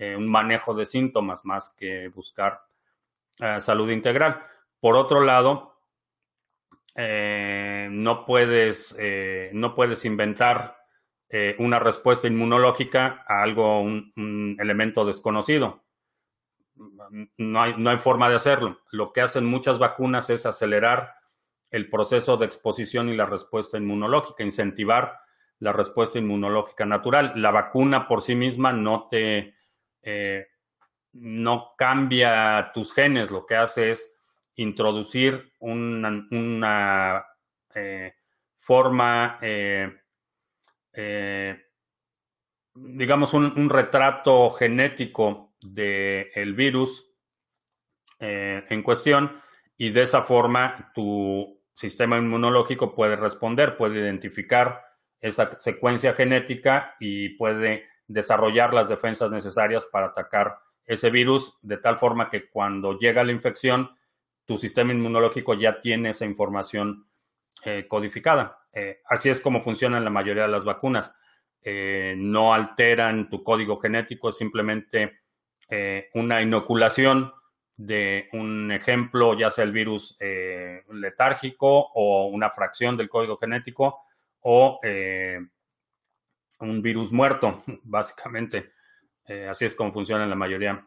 eh, un manejo de síntomas más que buscar eh, salud integral. Por otro lado, eh, no, puedes, no puedes inventar una respuesta inmunológica a algo, un, elemento desconocido. No hay, no hay forma de hacerlo. Lo que hacen muchas vacunas es acelerar el proceso de exposición y la respuesta inmunológica, incentivar la respuesta inmunológica natural. La vacuna por sí misma no te eh, no cambia tus genes, lo que hace es introducir una, eh, forma, eh, digamos, un, retrato genético del virus en cuestión y de esa forma tu sistema inmunológico puede responder, puede identificar esa secuencia genética y puede desarrollar las defensas necesarias para atacar ese virus, de tal forma que cuando llega la infección, tu sistema inmunológico ya tiene esa información eh, codificada. Eh, así es como funcionan la mayoría de las vacunas. Eh, no alteran tu código genético, es simplemente una inoculación de un ejemplo, ya sea el virus letárgico o una fracción del código genético o un virus muerto, <laughs> básicamente. Eh, así es como funcionan la mayoría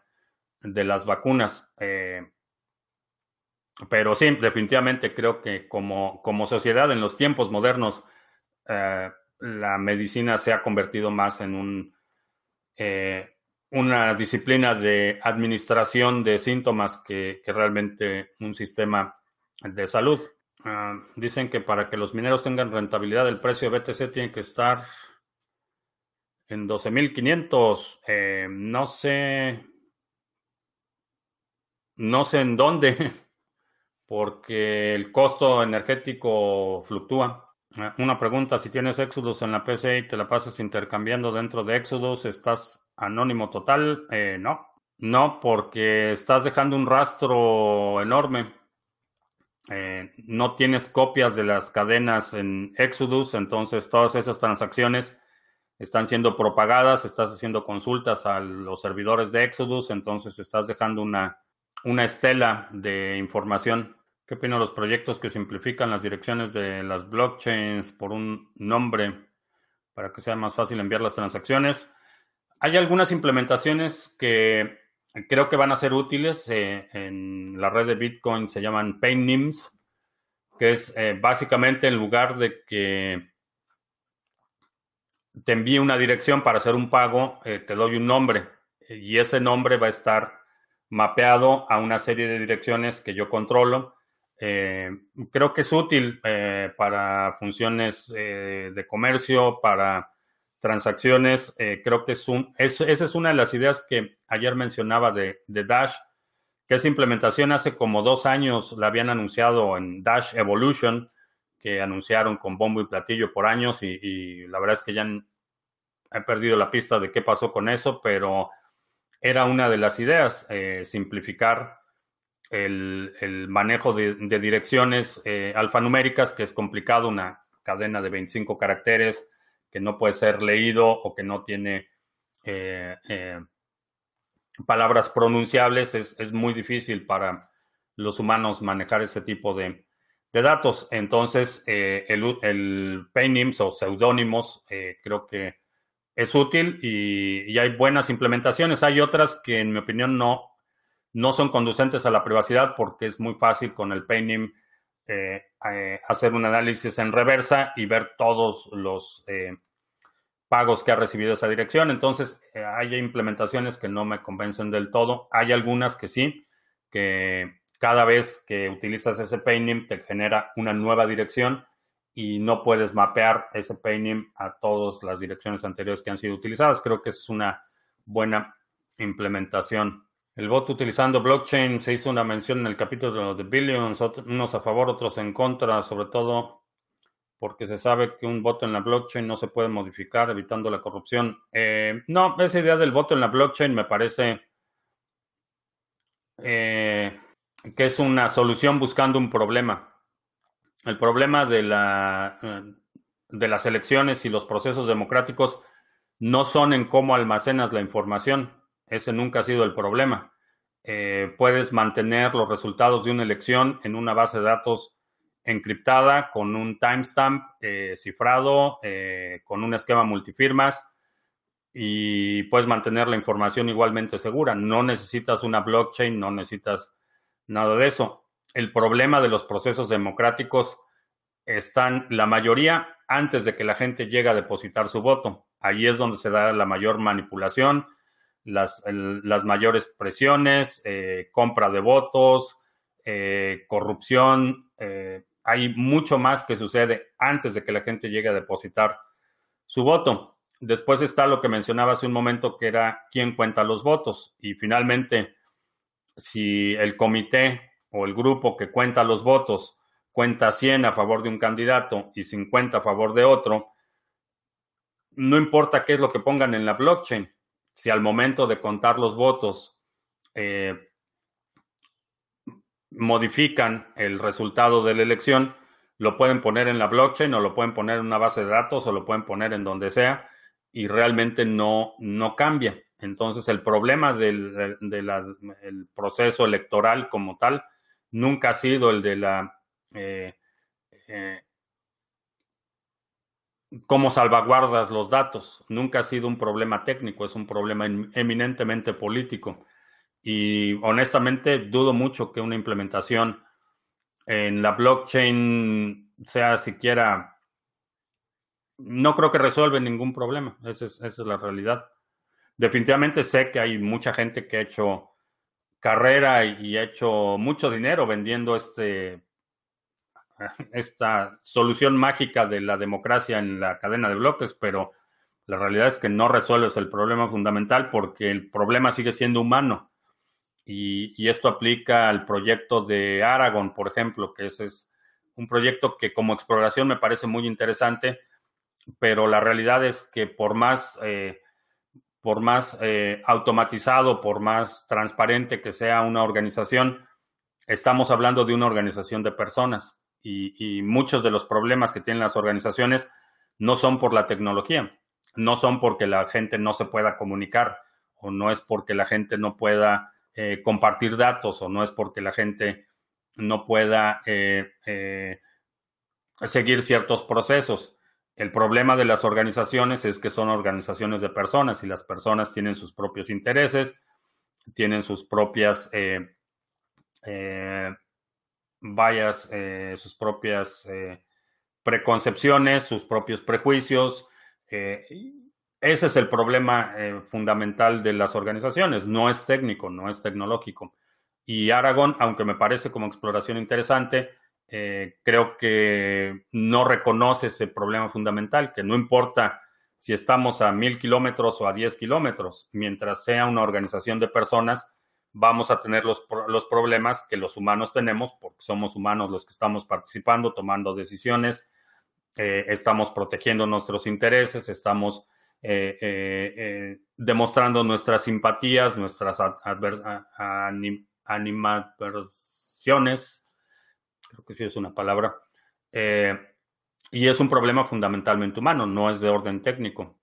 de las vacunas. Eh, pero sí, definitivamente creo que como, como sociedad en los tiempos modernos, eh, la medicina se ha convertido más en un, una disciplina de administración de síntomas que, realmente un sistema de salud. Ah, dicen que para que los mineros tengan rentabilidad, el precio de BTC tiene que estar en 12.500, eh, no sé, no sé en dónde, <laughs> porque el costo energético fluctúa. Eh, una pregunta, si tienes Exodus en la PC y te la pasas intercambiando dentro de Exodus, ¿estás anónimo total? Eh, no, no, porque estás dejando un rastro enorme. no tienes copias de las cadenas en Exodus, entonces todas esas transacciones están siendo propagadas, estás haciendo consultas a los servidores de Exodus, entonces estás dejando una, una estela de información. ¿Qué opinan los proyectos que simplifican las direcciones de las blockchains por un nombre para que sea más fácil enviar las transacciones? Hay algunas implementaciones que creo que van a ser útiles eh, en la red de Bitcoin, se llaman Paynims, que es eh, básicamente en lugar de que te envíe una dirección para hacer un pago, eh, te doy un nombre y ese nombre va a estar mapeado a una serie de direcciones que yo controlo. Creo que es útil para funciones de comercio, para transacciones. creo que es un, esa es una de las ideas que ayer mencionaba de, Dash, que esa implementación hace como dos años la habían anunciado en Dash Evolution que anunciaron con bombo y platillo por años y, la verdad es que ya he perdido la pista de qué pasó con eso, pero era una de las ideas, eh, simplificar el, manejo de, direcciones eh, alfanuméricas, que es complicado, una cadena de 25 caracteres que no puede ser leído o que no tiene eh, palabras pronunciables, es, muy difícil para los humanos manejar ese tipo de, datos. Entonces, el, el paynims o seudónimos creo que es útil y, hay buenas implementaciones. Hay otras que, en mi opinión, no, no son conducentes a la privacidad porque es muy fácil con el Paynim eh, eh, hacer un análisis en reversa y ver todos los eh, pagos que ha recibido esa dirección. Entonces, hay implementaciones que no me convencen del todo. Hay algunas que sí, que cada vez que utilizas ese Paynim te genera una nueva dirección y no puedes mapear ese painting a todas las direcciones anteriores que han sido utilizadas. Creo que es una buena implementación. El voto utilizando blockchain se hizo una mención en el capítulo de Billions, unos a favor, otros en contra, sobre todo porque se sabe que un voto en la blockchain no se puede modificar evitando la corrupción. Eh, no, esa idea del voto en la blockchain me parece eh, que es una solución buscando un problema el problema de, la, de las elecciones y los procesos democráticos no son en cómo almacenas la información. Ese nunca ha sido el problema. Eh, puedes mantener los resultados de una elección en una base de datos encriptada con un timestamp eh, cifrado, eh, con un esquema multifirmas y puedes mantener la información igualmente segura. No necesitas una blockchain, no necesitas nada de eso el problema de los procesos democráticos están la mayoría antes de que la gente llegue a depositar su voto. Ahí es donde se da la mayor manipulación, las, las mayores presiones, eh, compra de votos, eh, corrupción. Eh, hay mucho más que sucede antes de que la gente llegue a depositar su voto. Después está lo que mencionaba hace un momento, que era quién cuenta los votos. Y finalmente, si el comité o el grupo que cuenta los votos cuenta 100 a favor de un candidato y 50 a favor de otro, no importa qué es lo que pongan en la blockchain, si al momento de contar los votos eh, modifican el resultado de la elección, lo pueden poner en la blockchain o lo pueden poner en una base de datos o lo pueden poner en donde sea y realmente no, no cambia. Entonces el problema del proceso electoral como tal nunca ha sido el de la... Eh, eh, cómo salvaguardas los datos. Nunca ha sido un problema técnico, es un problema eminentemente político. Y honestamente dudo mucho que una implementación en la blockchain sea siquiera... No creo que resuelva ningún problema, esa es, esa es la realidad. Definitivamente sé que hay mucha gente que ha hecho carrera y ha hecho mucho dinero vendiendo este, <laughs> esta solución mágica de la democracia en la cadena de bloques, pero la realidad es que no resuelves el problema fundamental porque el problema sigue siendo humano. Y, esto aplica al proyecto de Aragon, por ejemplo, que ese es un proyecto que como exploración me parece muy interesante, pero la realidad es que por más eh, por más eh, automatizado, por más transparente que sea una organización, estamos hablando de una organización de personas y, muchos de los problemas que tienen las organizaciones no son por la tecnología, no son porque la gente no se pueda comunicar o no es porque la gente no pueda eh, compartir datos o no es porque la gente no pueda eh, seguir ciertos procesos. El problema de las organizaciones es que son organizaciones de personas y las personas tienen sus propios intereses, tienen sus propias eh, eh, eh, sus propias preconcepciones, sus propios prejuicios. ese es el problema fundamental de las organizaciones. No es técnico, no es tecnológico. Y Aragón, aunque me parece como exploración interesante, eh, creo que no reconoce ese problema fundamental, que no importa si estamos a mil kilómetros o a diez kilómetros, mientras sea una organización de personas, vamos a tener los, los problemas que los humanos tenemos, porque somos humanos los que estamos participando, tomando decisiones, eh, estamos protegiendo nuestros intereses, estamos eh, eh, demostrando nuestras simpatías, nuestras animadversiones, creo que sí es una palabra, y es un problema fundamentalmente humano, no es de orden técnico.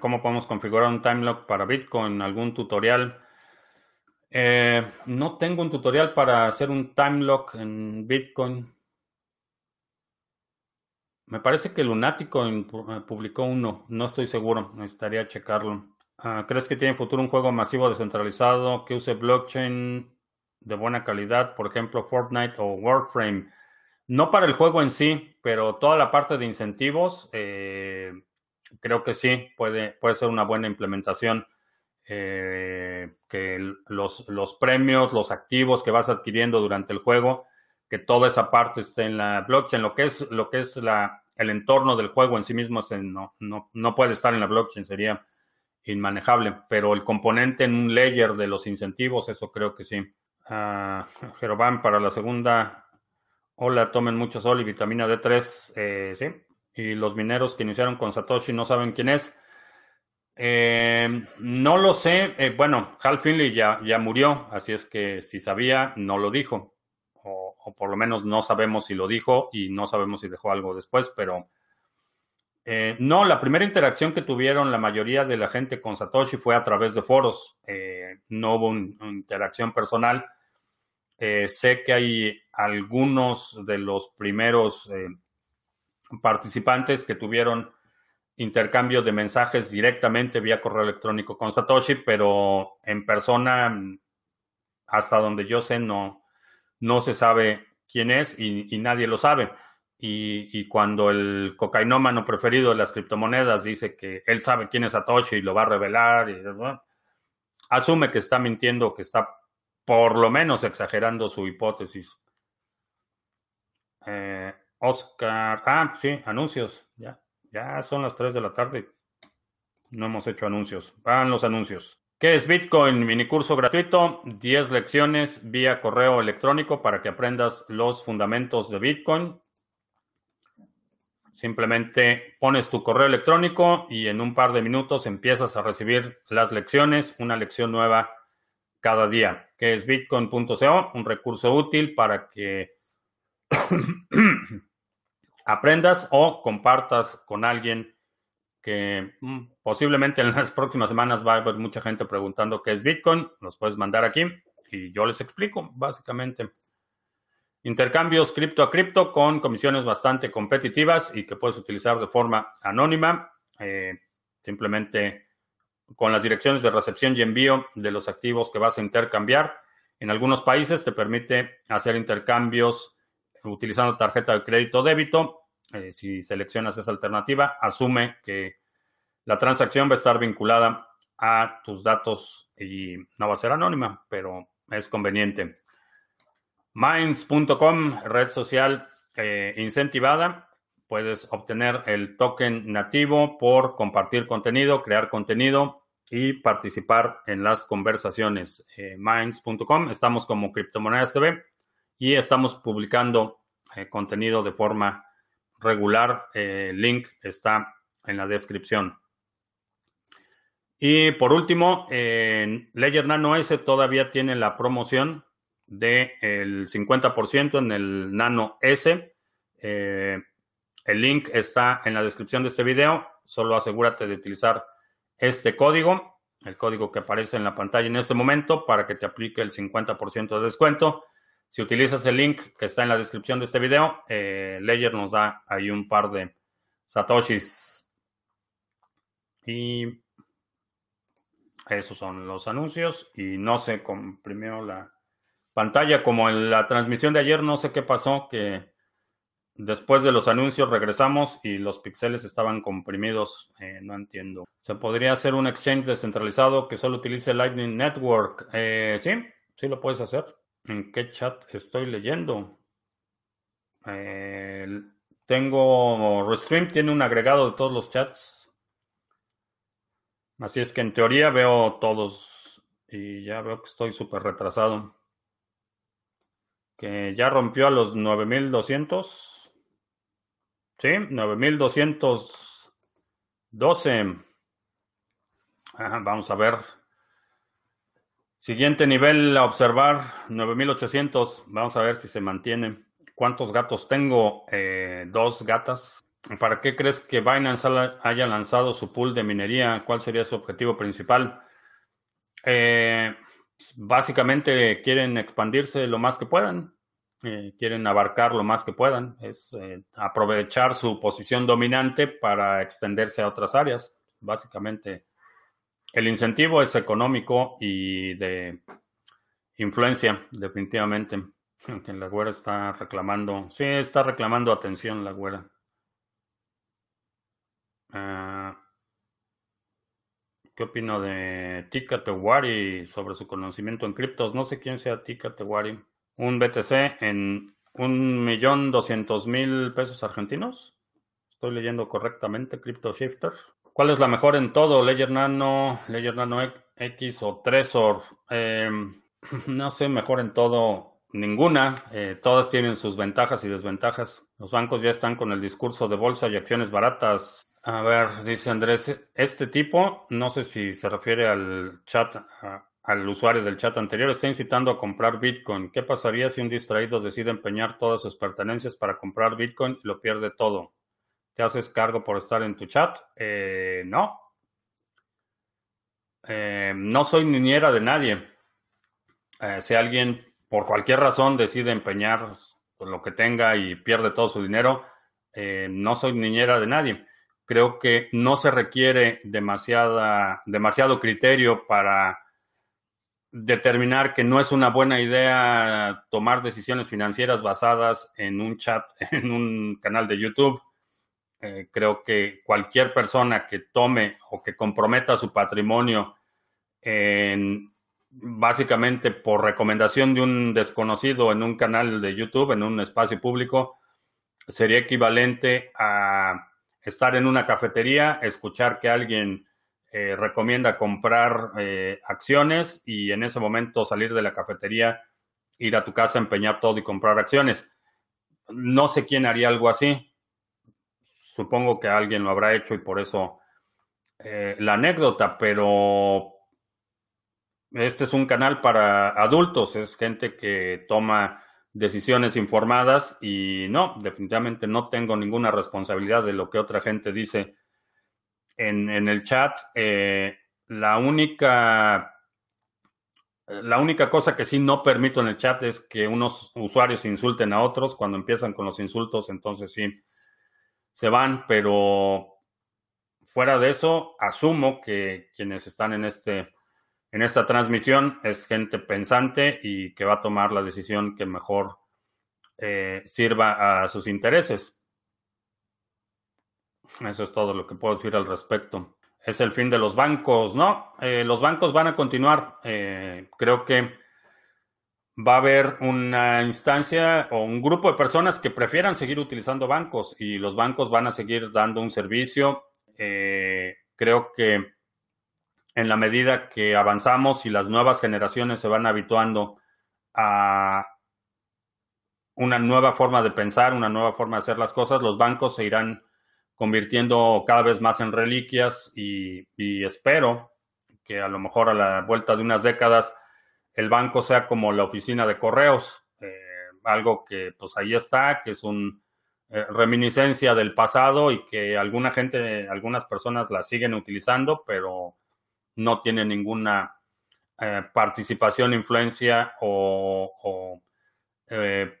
¿Cómo podemos configurar un time lock para Bitcoin? ¿Algún tutorial? No tengo un tutorial para hacer un time lock en Bitcoin. Me parece que Lunático eh, publicó uno, no estoy seguro, necesitaría checarlo. Ah, ¿Crees que tiene futuro un juego masivo descentralizado que use blockchain de buena calidad, por ejemplo Fortnite o Warframe? No para el juego en sí, pero toda la parte de incentivos, eh, creo que sí, puede, puede ser una buena implementación. Eh, que los, los premios, los activos que vas adquiriendo durante el juego, que toda esa parte esté en la blockchain. Lo que es, lo que es la, el entorno del juego en sí mismo no, no, no puede estar en la blockchain, sería inmanejable, pero el componente en un layer de los incentivos, eso creo que sí. Uh, para la segunda hola, tomen mucho sol y vitamina D3, eh, sí. Y los mineros que iniciaron con Satoshi no saben quién es. Eh, no lo sé. Eh, bueno, Hal Finley ya, ya murió, así es que si sabía, no lo dijo o por lo menos no sabemos si lo dijo y no sabemos si dejó algo después, pero eh, no, la primera interacción que tuvieron la mayoría de la gente con Satoshi fue a través de foros, eh, no hubo una interacción personal. Eh, sé que hay algunos de los primeros participantes que tuvieron intercambio de mensajes directamente vía correo electrónico con Satoshi, pero en persona, hasta donde yo sé, no, no se sabe quién es y, nadie lo sabe. Y, cuando el cocainómano preferido de las criptomonedas dice que él sabe quién es Satoshi y lo va a revelar, y, asume que está mintiendo, que está por lo menos exagerando su hipótesis. Eh, Oscar, ah, sí, anuncios, ya, ya son las 3 de la tarde. No hemos hecho anuncios. Van los anuncios. ¿Qué es Bitcoin? Minicurso gratuito, 10 lecciones vía correo electrónico para que aprendas los fundamentos de Bitcoin. Simplemente pones tu correo electrónico y en un par de minutos empiezas a recibir las lecciones, una lección nueva cada día. ¿Qué es bitcoin.co? Un recurso útil para que aprendas o compartas con alguien que mm, posiblemente en las próximas semanas va a haber mucha gente preguntando qué es Bitcoin. Los puedes mandar aquí y yo les explico, básicamente. Intercambios cripto a cripto con comisiones bastante competitivas y que puedes utilizar de forma anónima. Eh, simplemente con las direcciones de recepción y envío de los activos que vas a intercambiar. En algunos países te permite hacer intercambios utilizando tarjeta de crédito o débito eh, si seleccionas esa alternativa, asume que la transacción va a estar vinculada a tus datos y no va a ser anónima, pero es conveniente. Minds.com, red social eh, incentivada. Puedes obtener el token nativo por compartir contenido, crear contenido y participar en las conversaciones. Eh, Minds.com, estamos como Criptomonedas TV y estamos publicando contenido de forma regular. Eh, el link está en la descripción. Y por último, en Ledger Nano S todavía tiene la promoción del el 50% en el Nano S. Eh, el link está en la descripción de este video. Solo asegúrate de utilizar este código, el código que aparece en la pantalla en este momento, para que te aplique el 50% de descuento. Si utilizas el link que está en la descripción de este video, eh, nos da ahí un par de satoshis. Y esos son los anuncios. Y no se comprimió la pantalla como en la transmisión de ayer. No sé qué pasó, que después de los anuncios regresamos y los píxeles estaban comprimidos. Eh, no entiendo. ¿Se podría hacer un exchange descentralizado que solo utilice Lightning Network? Eh, sí, sí lo puedes hacer. ¿En qué chat estoy leyendo? Eh, tengo Restream, tiene un agregado de todos los chats. Así es que en teoría veo todos y ya veo que estoy súper retrasado. Que ya rompió a los 9200. Sí, 9212. vamos a ver. Siguiente nivel a observar, 9800. Vamos a ver si se mantiene. ¿Cuántos gatos tengo? Eh, dos gatas. ¿Para qué crees que Binance haya lanzado su pool de minería? ¿Cuál sería su objetivo principal? Eh, básicamente quieren expandirse lo más que puedan. Eh, quieren abarcar lo más que puedan. Es aprovechar su posición dominante para extenderse a otras áreas. Básicamente, el incentivo es económico y de influencia, definitivamente. Que la güera está reclamando. Sí, está reclamando atención la güera. Ah, ¿Qué opino de Tika Tewari sobre su conocimiento en criptos? No sé quién sea Tika Tewari. Un BTC en un millón doscientos mil pesos argentinos. Estoy leyendo correctamente, Crypto Shifter. ¿Cuál es la mejor en todo? Ledger Nano, Ledger Nano X o Trezor. Eh, <laughs> no sé, mejor en todo Ninguna. Eh, todas tienen sus ventajas y desventajas. Los bancos ya están con el discurso de bolsa y acciones baratas. A ver, dice Andrés, este tipo, no sé si se refiere al chat, al usuario del chat anterior, está incitando a comprar Bitcoin. ¿Qué pasaría si un distraído decide empeñar todas sus pertenencias para comprar Bitcoin y lo pierde todo? ¿Te haces cargo por estar en tu chat? Eh, no. Eh, no soy niñera de nadie. si alguien por cualquier razón decide empeñar lo que tenga y pierde todo su dinero, eh, no soy niñera de nadie. Creo que no se requiere demasiado criterio para determinar que no es una buena idea tomar decisiones financieras basadas en un chat, <laughs> en un canal de YouTube. Eh, creo que cualquier persona que tome o que comprometa su patrimonio en básicamente por recomendación de un desconocido en un canal de YouTube, en un espacio público, sería equivalente a estar en una cafetería, escuchar que alguien eh, recomienda comprar eh, acciones y en ese momento salir de la cafetería, ir a tu casa, empeñar todo y comprar acciones. No sé quién haría algo así. Supongo que alguien lo habrá hecho y por eso eh, la anécdota, pero este es un canal para adultos, es gente que toma decisiones informadas y no, definitivamente no tengo ninguna responsabilidad de lo que otra gente dice en, el chat. Eh, la única la única cosa que sí no permito en el chat es que unos usuarios insulten a otros. Cuando empiezan con los insultos, entonces sí se van, pero fuera de eso, asumo que quienes están en este en esta transmisión es gente pensante y que va a tomar la decisión que mejor eh, sirva a sus intereses. Eso es todo lo que puedo decir al respecto. Es el fin de los bancos, ¿no? Eh, los bancos van a continuar. Eh, creo que va a haber una instancia o un grupo de personas que prefieran seguir utilizando bancos y los bancos van a seguir dando un servicio. creo que en la medida que avanzamos y las nuevas generaciones se van habituando a una nueva forma de pensar, una nueva forma de hacer las cosas, los bancos se irán convirtiendo cada vez más en reliquias y, espero que a lo mejor a la vuelta de unas décadas el banco sea como la oficina de correos, eh, algo que pues ahí está, que es una eh, reminiscencia del pasado y que alguna gente, algunas personas la siguen utilizando, pero no tiene ninguna eh, participación, influencia o, eh,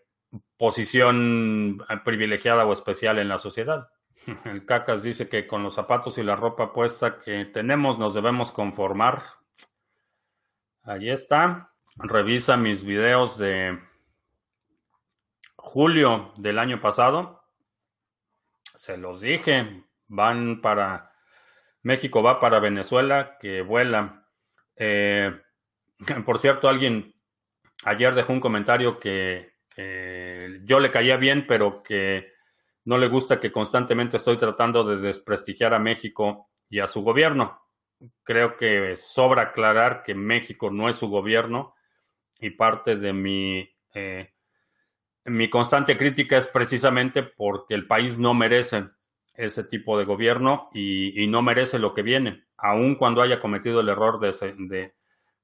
posición privilegiada o especial en la sociedad. <laughs> El Cacas dice que con los zapatos y la ropa puesta que tenemos nos debemos conformar. Ahí está. Revisa mis videos de julio del año pasado. Se los dije, van para México va para Venezuela, que vuela. Eh, <laughs> por cierto, alguien ayer dejó un comentario que, yo le caía bien, pero que no le gusta que constantemente estoy tratando de desprestigiar a México y a su gobierno. Creo que sobra aclarar que México no es su gobierno y parte de mi, eh, mi constante crítica es precisamente porque el país no merece ese tipo de gobierno y, no merece lo que viene. aun cuando haya cometido el error de,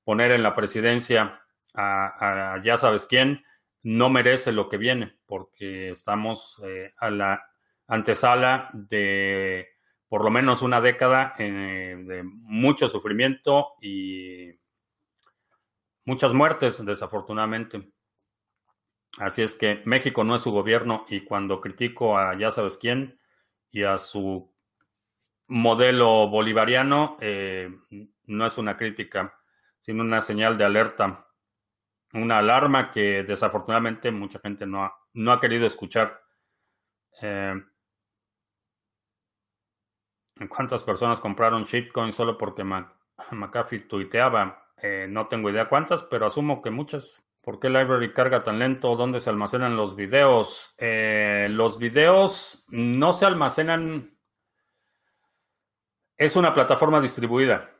poner en la presidencia a, ya sabes quién, no merece lo que viene, porque estamos eh, a la antesala de por lo menos una década eh, de mucho sufrimiento y muchas muertes, desafortunadamente. Así es que México no es su gobierno y cuando critico a ya sabes quién y a su modelo bolivariano, eh, no es una crítica, sino una señal de alerta, una alarma que desafortunadamente mucha gente no ha, no ha querido escuchar. Eh, ¿Cuántas personas compraron shitcoin solo porque <laughs> McAfee tuiteaba? Eh, no tengo idea cuántas, pero asumo que muchas. ¿Por qué Library carga tan lento? ¿Dónde se almacenan los videos? Eh, los videos no se almacenan. Es una plataforma distribuida.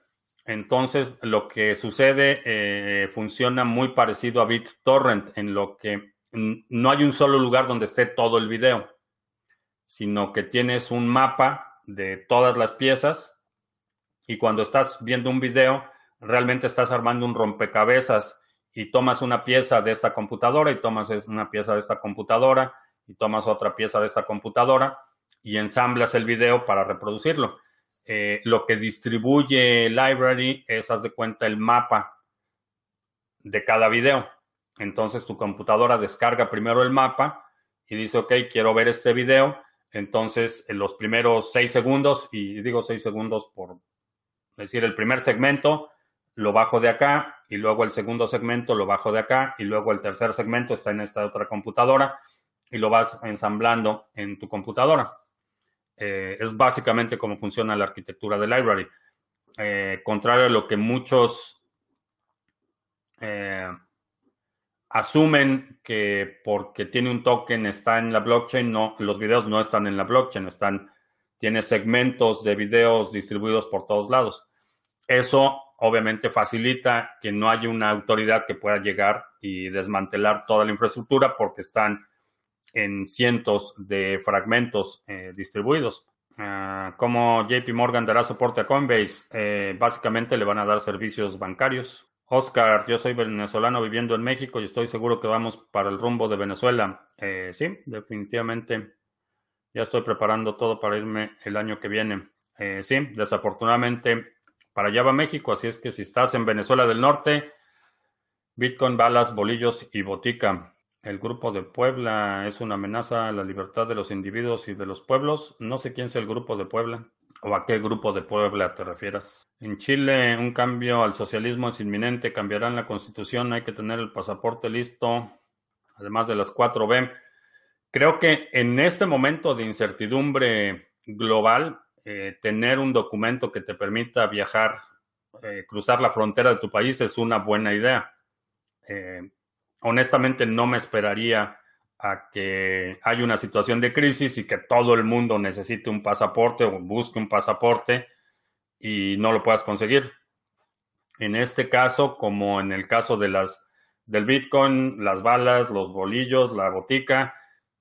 Entonces, lo que sucede eh, funciona muy parecido a BitTorrent, en lo que no hay un solo lugar donde esté todo el video, sino que tienes un mapa de todas las piezas y cuando estás viendo un video, realmente estás armando un rompecabezas y tomas una pieza de esta computadora y tomas una pieza de esta computadora y tomas otra pieza de esta computadora y ensamblas el video para reproducirlo. Eh, lo que distribuye Library es, haz de cuenta, el mapa de cada video. Entonces tu computadora descarga primero el mapa y dice, ok, quiero ver este video. Entonces, en los primeros seis segundos, y digo seis segundos por decir el primer segmento, lo bajo de acá y luego el segundo segmento lo bajo de acá y luego el tercer segmento está en esta otra computadora y lo vas ensamblando en tu computadora. Eh, es básicamente cómo funciona la arquitectura de Library. Eh, contrario a lo que muchos eh, asumen que porque tiene un token está en la blockchain, no, los videos no están en la blockchain, están, tiene segmentos de videos distribuidos por todos lados. Eso obviamente facilita que no haya una autoridad que pueda llegar y desmantelar toda la infraestructura porque están en cientos de fragmentos eh, distribuidos. Ah, como JP Morgan dará soporte a Coinbase, eh, básicamente le van a dar servicios bancarios. Oscar, yo soy venezolano viviendo en México y estoy seguro que vamos para el rumbo de Venezuela. Eh, sí, definitivamente. Ya estoy preparando todo para irme el año que viene. sí, desafortunadamente para allá va México, así es que si estás en Venezuela del Norte, Bitcoin, balas, bolillos y botica. El grupo de Puebla es una amenaza a la libertad de los individuos y de los pueblos. No sé quién es el grupo de Puebla o a qué grupo de Puebla te refieras. En Chile, un cambio al socialismo es inminente. Cambiarán la constitución. Hay que tener el pasaporte listo, además de las 4B. Creo que en este momento de incertidumbre global, eh, tener un documento que te permita viajar, eh, cruzar la frontera de tu país es una buena idea. Eh, honestamente no me esperaría a que haya una situación de crisis y que todo el mundo necesite un pasaporte o busque un pasaporte y no lo puedas conseguir. En este caso, como en el caso de las del Bitcoin, las balas, los bolillos, la botica,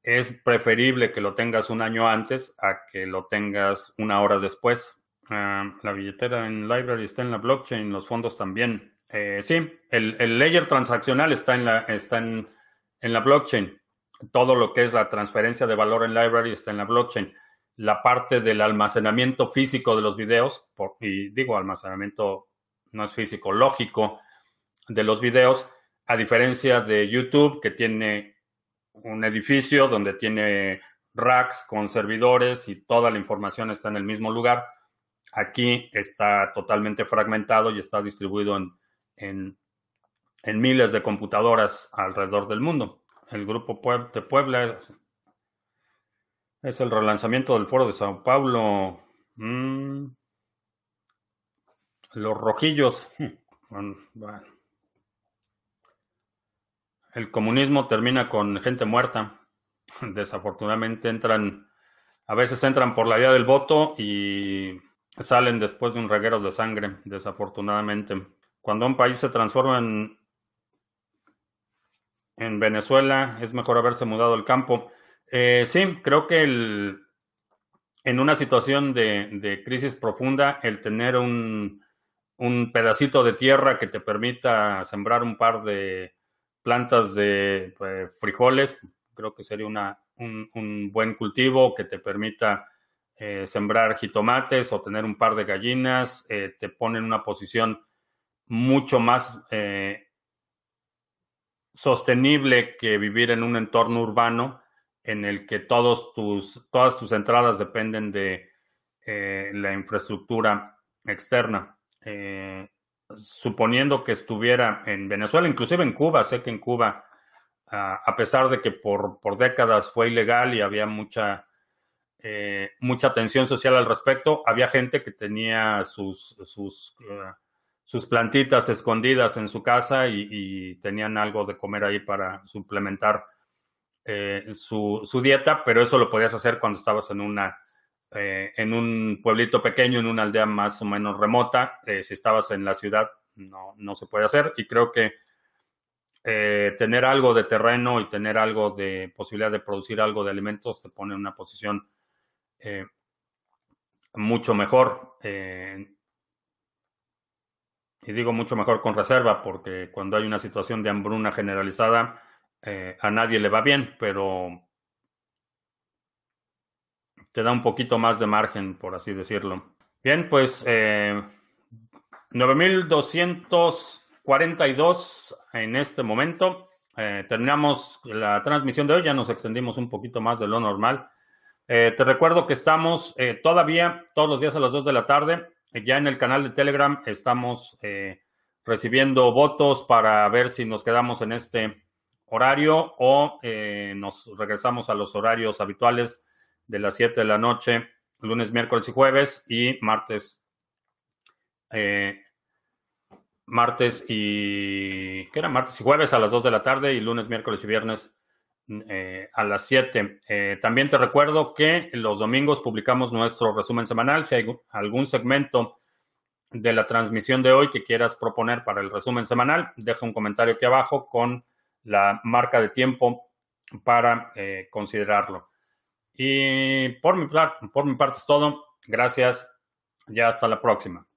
es preferible que lo tengas un año antes a que lo tengas una hora después. Ah, la billetera en Library está en la blockchain, los fondos también. Eh, sí, el, el, layer transaccional está en la, está en, en, la blockchain. Todo lo que es la transferencia de valor en Library está en la blockchain. La parte del almacenamiento físico de los videos, por, y digo almacenamiento no es físico, lógico de los videos, a diferencia de YouTube que tiene un edificio donde tiene racks con servidores y toda la información está en el mismo lugar. Aquí está totalmente fragmentado y está distribuido en, en, miles de computadoras alrededor del mundo. El grupo de Puebla es, el relanzamiento del foro de Sao Paulo. Mm. Los rojillos. Hmm. El comunismo termina con gente muerta. <laughs> Desafortunadamente entran, a veces entran por la vía del voto y salen después de un reguero de sangre, desafortunadamente. Cuando un país se transforma en, en Venezuela, es mejor haberse mudado al campo. Eh, sí, creo que el, en una situación de, crisis profunda, el tener un, pedacito de tierra que te permita sembrar un par de plantas de pues, frijoles, creo que sería una, un, buen cultivo que te permita eh, sembrar jitomates o tener un par de gallinas, eh, te pone en una posición mucho más eh, sostenible que vivir en un entorno urbano en el que todos tus, todas tus entradas dependen de eh, la infraestructura externa. Eh, suponiendo que estuviera en Venezuela, inclusive en Cuba, sé que en Cuba, ah, a pesar de que por, por, décadas fue ilegal y había mucha, eh, mucha tensión social al respecto, había gente que tenía sus, sus, sus plantitas escondidas en su casa y, tenían algo de comer ahí para suplementar eh, su, dieta, pero eso lo podías hacer cuando estabas en una eh, en un pueblito pequeño, en una aldea más o menos remota. Eh, si estabas en la ciudad, no, no se puede hacer. Y creo que tener algo de terreno y tener algo de posibilidad de producir algo de alimentos te pone en una posición mucho mejor. Y digo mucho mejor con reserva, porque cuando hay una situación de hambruna generalizada, eh, a nadie le va bien, pero te da un poquito más de margen, por así decirlo. Bien, pues eh, 9.242 en este momento. Eh, terminamos la transmisión de hoy, ya nos extendimos un poquito más de lo normal. Eh, te recuerdo que estamos todavía todos los días a las 2 de la tarde. Ya en el canal de Telegram estamos recibiendo votos para ver si nos quedamos en este horario o eh, nos regresamos a los horarios habituales de las 7 de la noche, lunes, miércoles y jueves y martes. Eh, martes y. ¿Qué era? Martes y jueves a las 2 de la tarde y lunes, miércoles y viernes eh, a las 7. también te recuerdo que los domingos publicamos nuestro resumen semanal. Si hay algún segmento de la transmisión de hoy que quieras proponer para el resumen semanal, deja un comentario aquí abajo con la marca de tiempo para eh, considerarlo. Y por mi, por mi parte es todo. Gracias. Ya hasta la próxima.